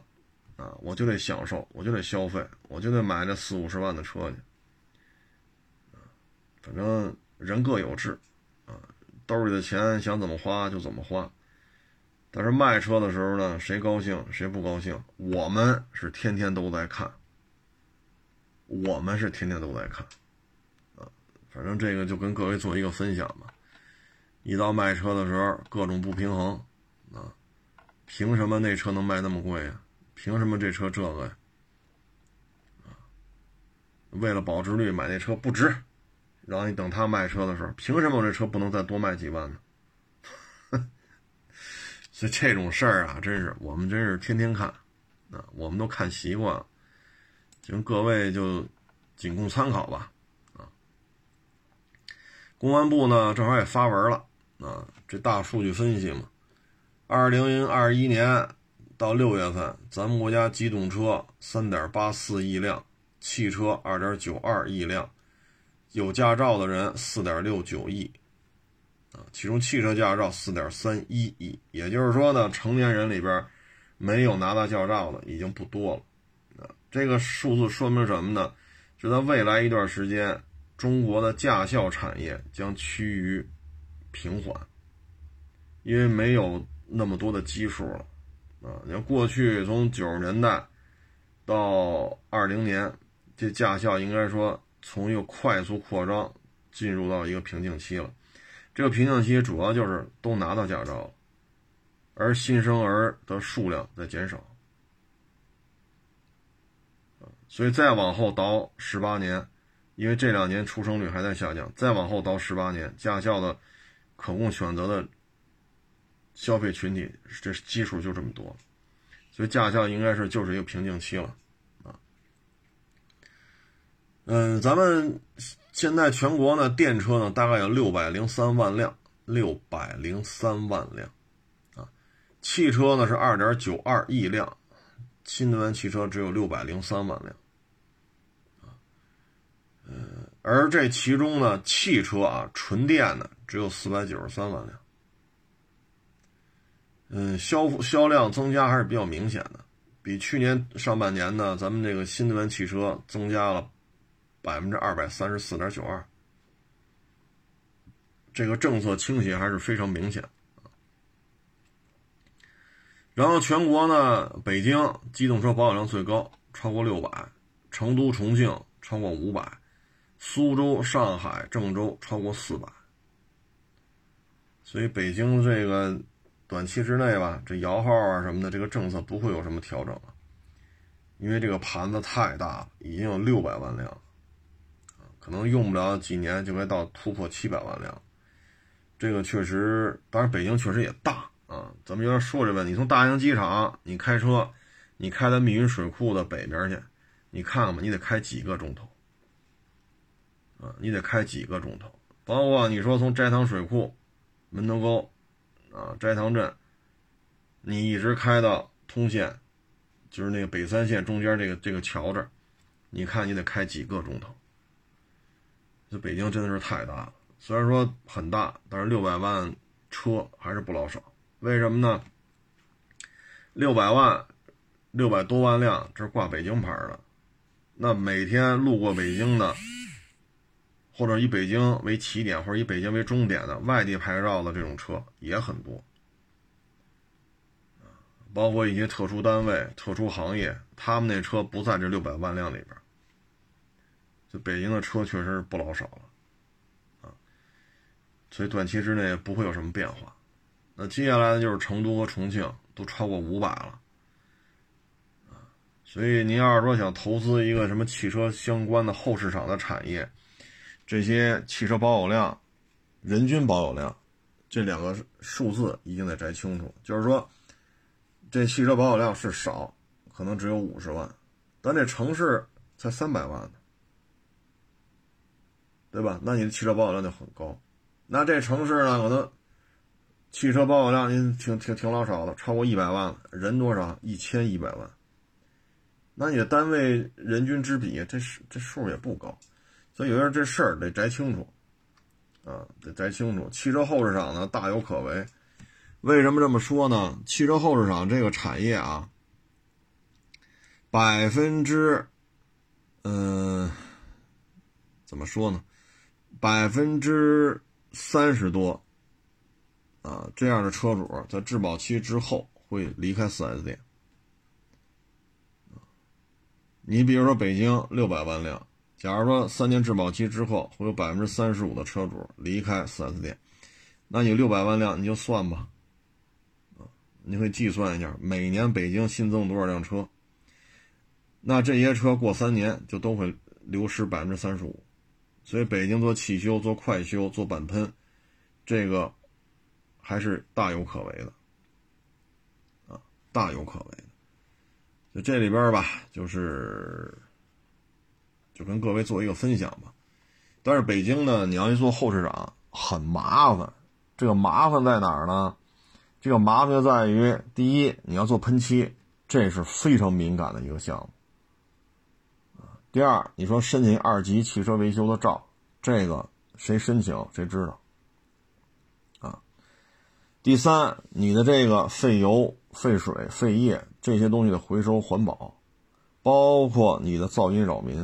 啊，我就得享受，我就得消费，我就得买这四五十万的车去。反正人各有志。兜里的钱想怎么花就怎么花，但是卖车的时候呢，谁高兴谁不高兴，我们是天天都在看，我们是天天都在看，啊，反正这个就跟各位做一个分享吧。一到卖车的时候，各种不平衡，啊，凭什么那车能卖那么贵呀？凭什么这车这个呀？啊，为了保值率买那车不值。然后你等他卖车的时候，凭什么我这车不能再多卖几万呢？所以这种事儿啊，真是我们真是天天看，啊，我们都看习惯了，就各位就仅供参考吧，啊。公安部呢正好也发文了，啊，这大数据分析嘛，二零二一年到六月份，咱们国家机动车三点八四亿辆，汽车二点九二亿辆。有驾照的人四点六九亿，啊，其中汽车驾照四点三一亿，也就是说呢，成年人里边没有拿到驾照的已经不多了。啊，这个数字说明什么呢？就在未来一段时间，中国的驾校产业将趋于平缓，因为没有那么多的基数了。啊，你看过去从九十年代到二零年，这驾校应该说从一个快速扩张进入到一个瓶颈期了。这个瓶颈期主要就是都拿到驾照了，而新生儿的数量在减少。所以再往后倒十八年，因为这两年出生率还在下降，再往后倒十八年，驾校的可供选择的。消费群体这基数就这么多，所以驾校应该是就是一个瓶颈期了，嗯，咱们现在全国呢电车呢大概有六百零三万辆，六百零三万辆，啊，汽车呢是二点九二亿辆，新能源汽车只有六百零三万辆，啊，嗯，而这其中呢汽车啊纯电的只有四百九十三万辆。嗯，销销量增加还是比较明显的，比去年上半年呢，咱们这个新能源汽车增加了百分之二百三十四点九二，这个政策倾斜还是非常明显然后全国呢，北京机动车保有量最高，超过六百；成都、重庆超过五百；苏州、上海、郑州超过四百。所以北京这个。短期之内吧，这摇号啊什么的，这个政策不会有什么调整了，因为这个盘子太大了，已经有六百万辆，可能用不了几年就该到突破七百万辆。这个确实，当然北京确实也大啊。咱们有点说这问题，你从大兴机场，你开车，你开到密云水库的北边去，你看看吧，你得开几个钟头啊？你得开几个钟头？包括你说从斋堂水库、门头沟。啊，斋堂镇，你一直开到通县，就是那个北三线中间这个这个桥这儿，你看你得开几个钟头。这北京真的是太大了，虽然说很大，但是六百万车还是不老少。为什么呢？六百万，六百多万辆，这是挂北京牌的，那每天路过北京的。或者以北京为起点，或者以北京为终点的外地牌照的这种车也很多，包括一些特殊单位、特殊行业，他们那车不在这六百万辆里边。就北京的车确实不老少了，啊，所以短期之内不会有什么变化。那接下来就是成都和重庆都超过五百了，啊，所以您要是说想投资一个什么汽车相关的后市场的产业，这些汽车保有量、人均保有量这两个数字一定得摘清楚。就是说，这汽车保有量是少，可能只有五十万，但这城市才三百万呢，对吧？那你的汽车保有量就很高。那这城市呢，可能汽车保有量您挺挺挺老少的，超过一百万了，人多少？一千一百万。那你的单位人均之比，这是这数也不高。所以有些这事儿得摘清楚，啊，得摘清楚。汽车后市场呢大有可为，为什么这么说呢？汽车后市场这个产业啊，百分之，嗯，怎么说呢？百分之三十多，啊，这样的车主在质保期之后会离开 4S 店。你比如说北京六百万辆。假如说三年质保期之后，会有百分之三十五的车主离开 4S 店，那你六百万辆你就算吧，啊，你可以计算一下，每年北京新增多少辆车，那这些车过三年就都会流失百分之三十五，所以北京做汽修、做快修、做钣喷，这个还是大有可为的，啊，大有可为的，就这里边吧，就是。就跟各位做一个分享吧，但是北京呢，你要一做后市场很麻烦。这个麻烦在哪儿呢？这个麻烦就在于，第一，你要做喷漆，这是非常敏感的一个项目第二，你说申请二级汽车维修的照，这个谁申请谁知道啊？第三，你的这个废油、废水、废液这些东西的回收环保，包括你的噪音扰民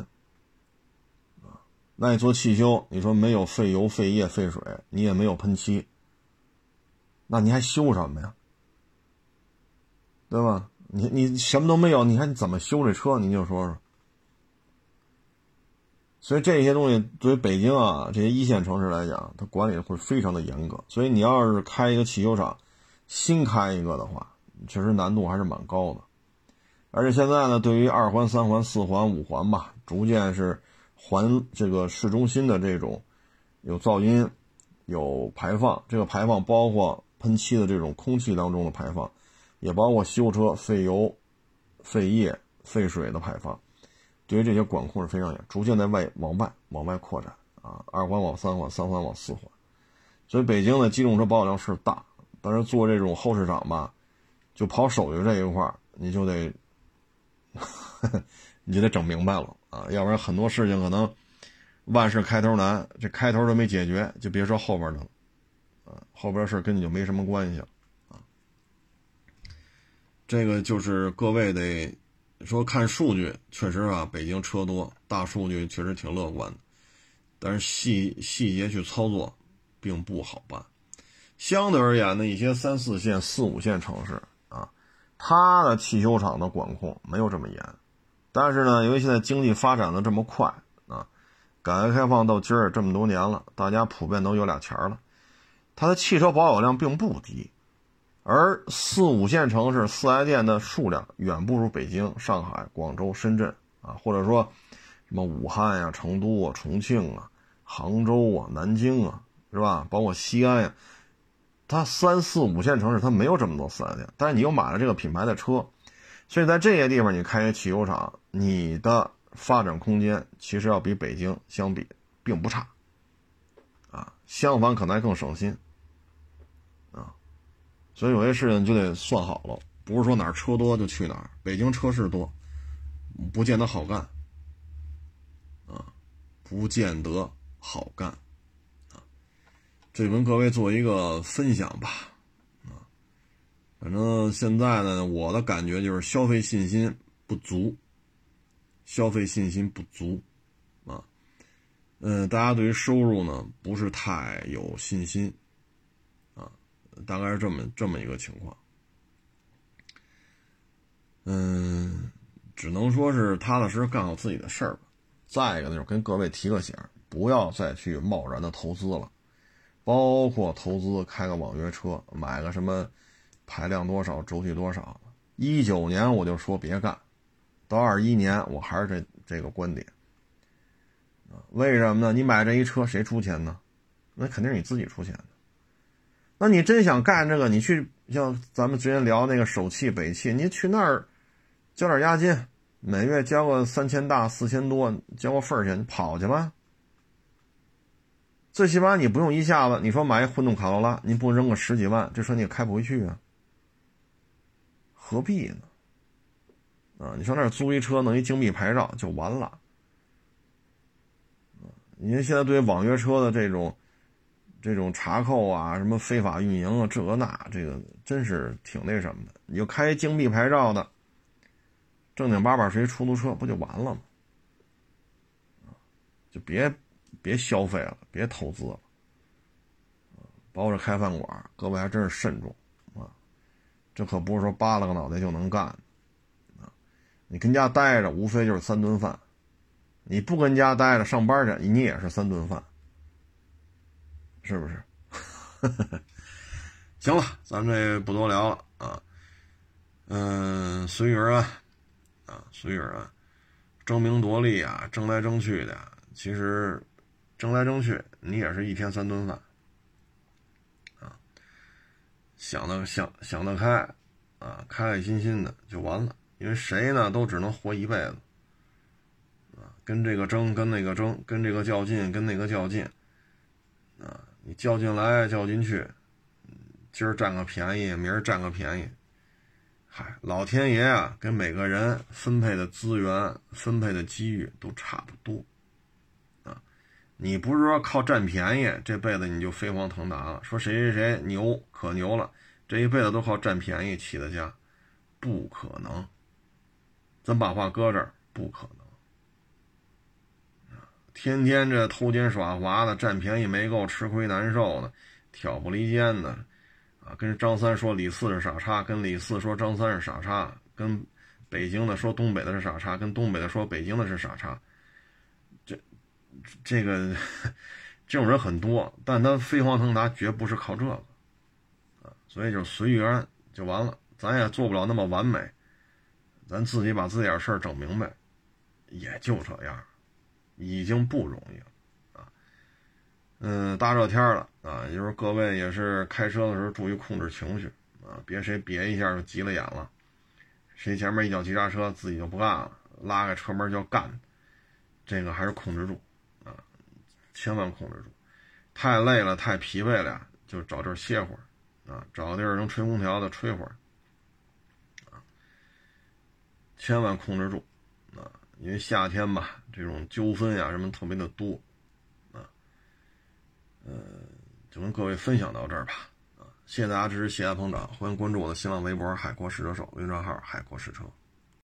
啊。那你做汽修，你说没有废油、废液、废水，你也没有喷漆，那你还修什么呀？对吧？你你什么都没有，你看你怎么修这车？您就说说。所以这些东西对于北京啊这些一线城市来讲，它管理会非常的严格。所以你要是开一个汽修厂，新开一个的话，确实难度还是蛮高的。而且现在呢，对于二环、三环、四环、五环吧，逐渐是环这个市中心的这种有噪音、有排放，这个排放包括喷漆的这种空气当中的排放，也包括修车废油、废液、废水的排放。对于这些管控是非常严，逐渐在外往外往外扩展啊，二环往三环，三环往四环，所以北京的机动车保有量是大，但是做这种后市场吧，就跑手续这一块你就得，你就得整明白了啊，要不然很多事情可能万事开头难，这开头都没解决，就别说后边的了，啊，后边事跟你就没什么关系了啊，这个就是各位得。说看数据，确实啊，北京车多，大数据确实挺乐观的，但是细细节去操作，并不好办。相对而言呢，一些三四线、四五线城市啊，它的汽修厂的管控没有这么严。但是呢，由于现在经济发展的这么快啊，改革开放到今儿这么多年了，大家普遍都有俩钱了，它的汽车保有量并不低。而四五线城市四 S 店的数量远不如北京、上海、广州、深圳啊，或者说什么武汉呀、成都啊、重庆啊、杭州啊、南京啊，是吧？包括西安呀，它三四五线城市它没有这么多四 S 店，但是你又买了这个品牌的车，所以在这些地方你开一个汽修厂，你的发展空间其实要比北京相比并不差，啊，相反可能还更省心。所以有些事情就得算好了，不是说哪儿车多就去哪儿。北京车是多，不见得好干，啊，不见得好干，啊，这跟各位做一个分享吧，啊，反正现在呢，我的感觉就是消费信心不足，消费信心不足，啊，嗯，大家对于收入呢不是太有信心。大概是这么这么一个情况，嗯，只能说是踏踏实实干好自己的事儿吧。再一个呢就是跟各位提个醒，不要再去贸然的投资了，包括投资开个网约车，买个什么排量多少、轴距多少。一九年我就说别干，到二一年我还是这这个观点。为什么呢？你买这一车谁出钱呢？那肯定是你自己出钱。那你真想干这个，你去像咱们之前聊那个首汽、北汽，你去那儿交点押金，每月交个三千大、四千多，交个份儿钱，你跑去吧。最起码你不用一下子，你说买一混动卡罗拉，你不扔个十几万，这车你也开不回去啊，何必呢？啊，你上那儿租一车，弄一金币牌照就完了。你看现在对网约车的这种。这种查扣啊，什么非法运营啊，这那，这个真是挺那什么的。你就开金币牌照的，正经八百是一出租车，不就完了吗？就别别消费了，别投资了。包括开饭馆，各位还真是慎重啊！这可不是说扒拉个脑袋就能干啊！你跟家待着，无非就是三顿饭；你不跟家待着，上班去，你也是三顿饭。是不是？行了，咱们这不多聊了啊。嗯，随遇而安啊，随遇而安。争名夺利啊，争来争去的，其实争来争去，你也是一天三顿饭啊。想得想想得开啊，开开心心的就完了。因为谁呢，都只能活一辈子啊。跟这个争，跟那个争，跟这个较劲，跟那个较劲啊。你较劲来较劲去，今儿占个便宜，明儿占个便宜，嗨，老天爷啊，给每个人分配的资源、分配的机遇都差不多，啊，你不是说靠占便宜这辈子你就飞黄腾达了？说谁谁谁牛可牛了，这一辈子都靠占便宜起的家，不可能。咱把话搁这儿，不可能。天天这偷奸耍滑的，占便宜没够，吃亏难受的，挑拨离间的，啊，跟张三说李四是傻叉，跟李四说张三是傻叉，跟北京的说东北的是傻叉，跟东北的说北京的是傻叉。这，这个，这种人很多，但他飞黄腾达绝不是靠这个，啊，所以就随缘就完了，咱也做不了那么完美。咱自己把自己点事儿整明白，也就这样，已经不容易了啊。嗯，大热天了啊，就是各位也是开车的时候注意控制情绪啊，别谁别一下就急了眼了，谁前面一脚急刹车自己就不干了，拉开车门就要干，这个还是控制住啊，千万控制住。太累了，太疲惫了，就找地儿歇会儿啊，找个地儿能吹空调的吹会儿。啊千万控制住，啊，因为夏天吧，这种纠纷呀什么特别的多，啊，呃，就跟各位分享到这儿吧，啊，谢谢大家支持，谢谢捧场，欢迎关注我的新浪微博“海阔试车手”微信账号“海阔试车”。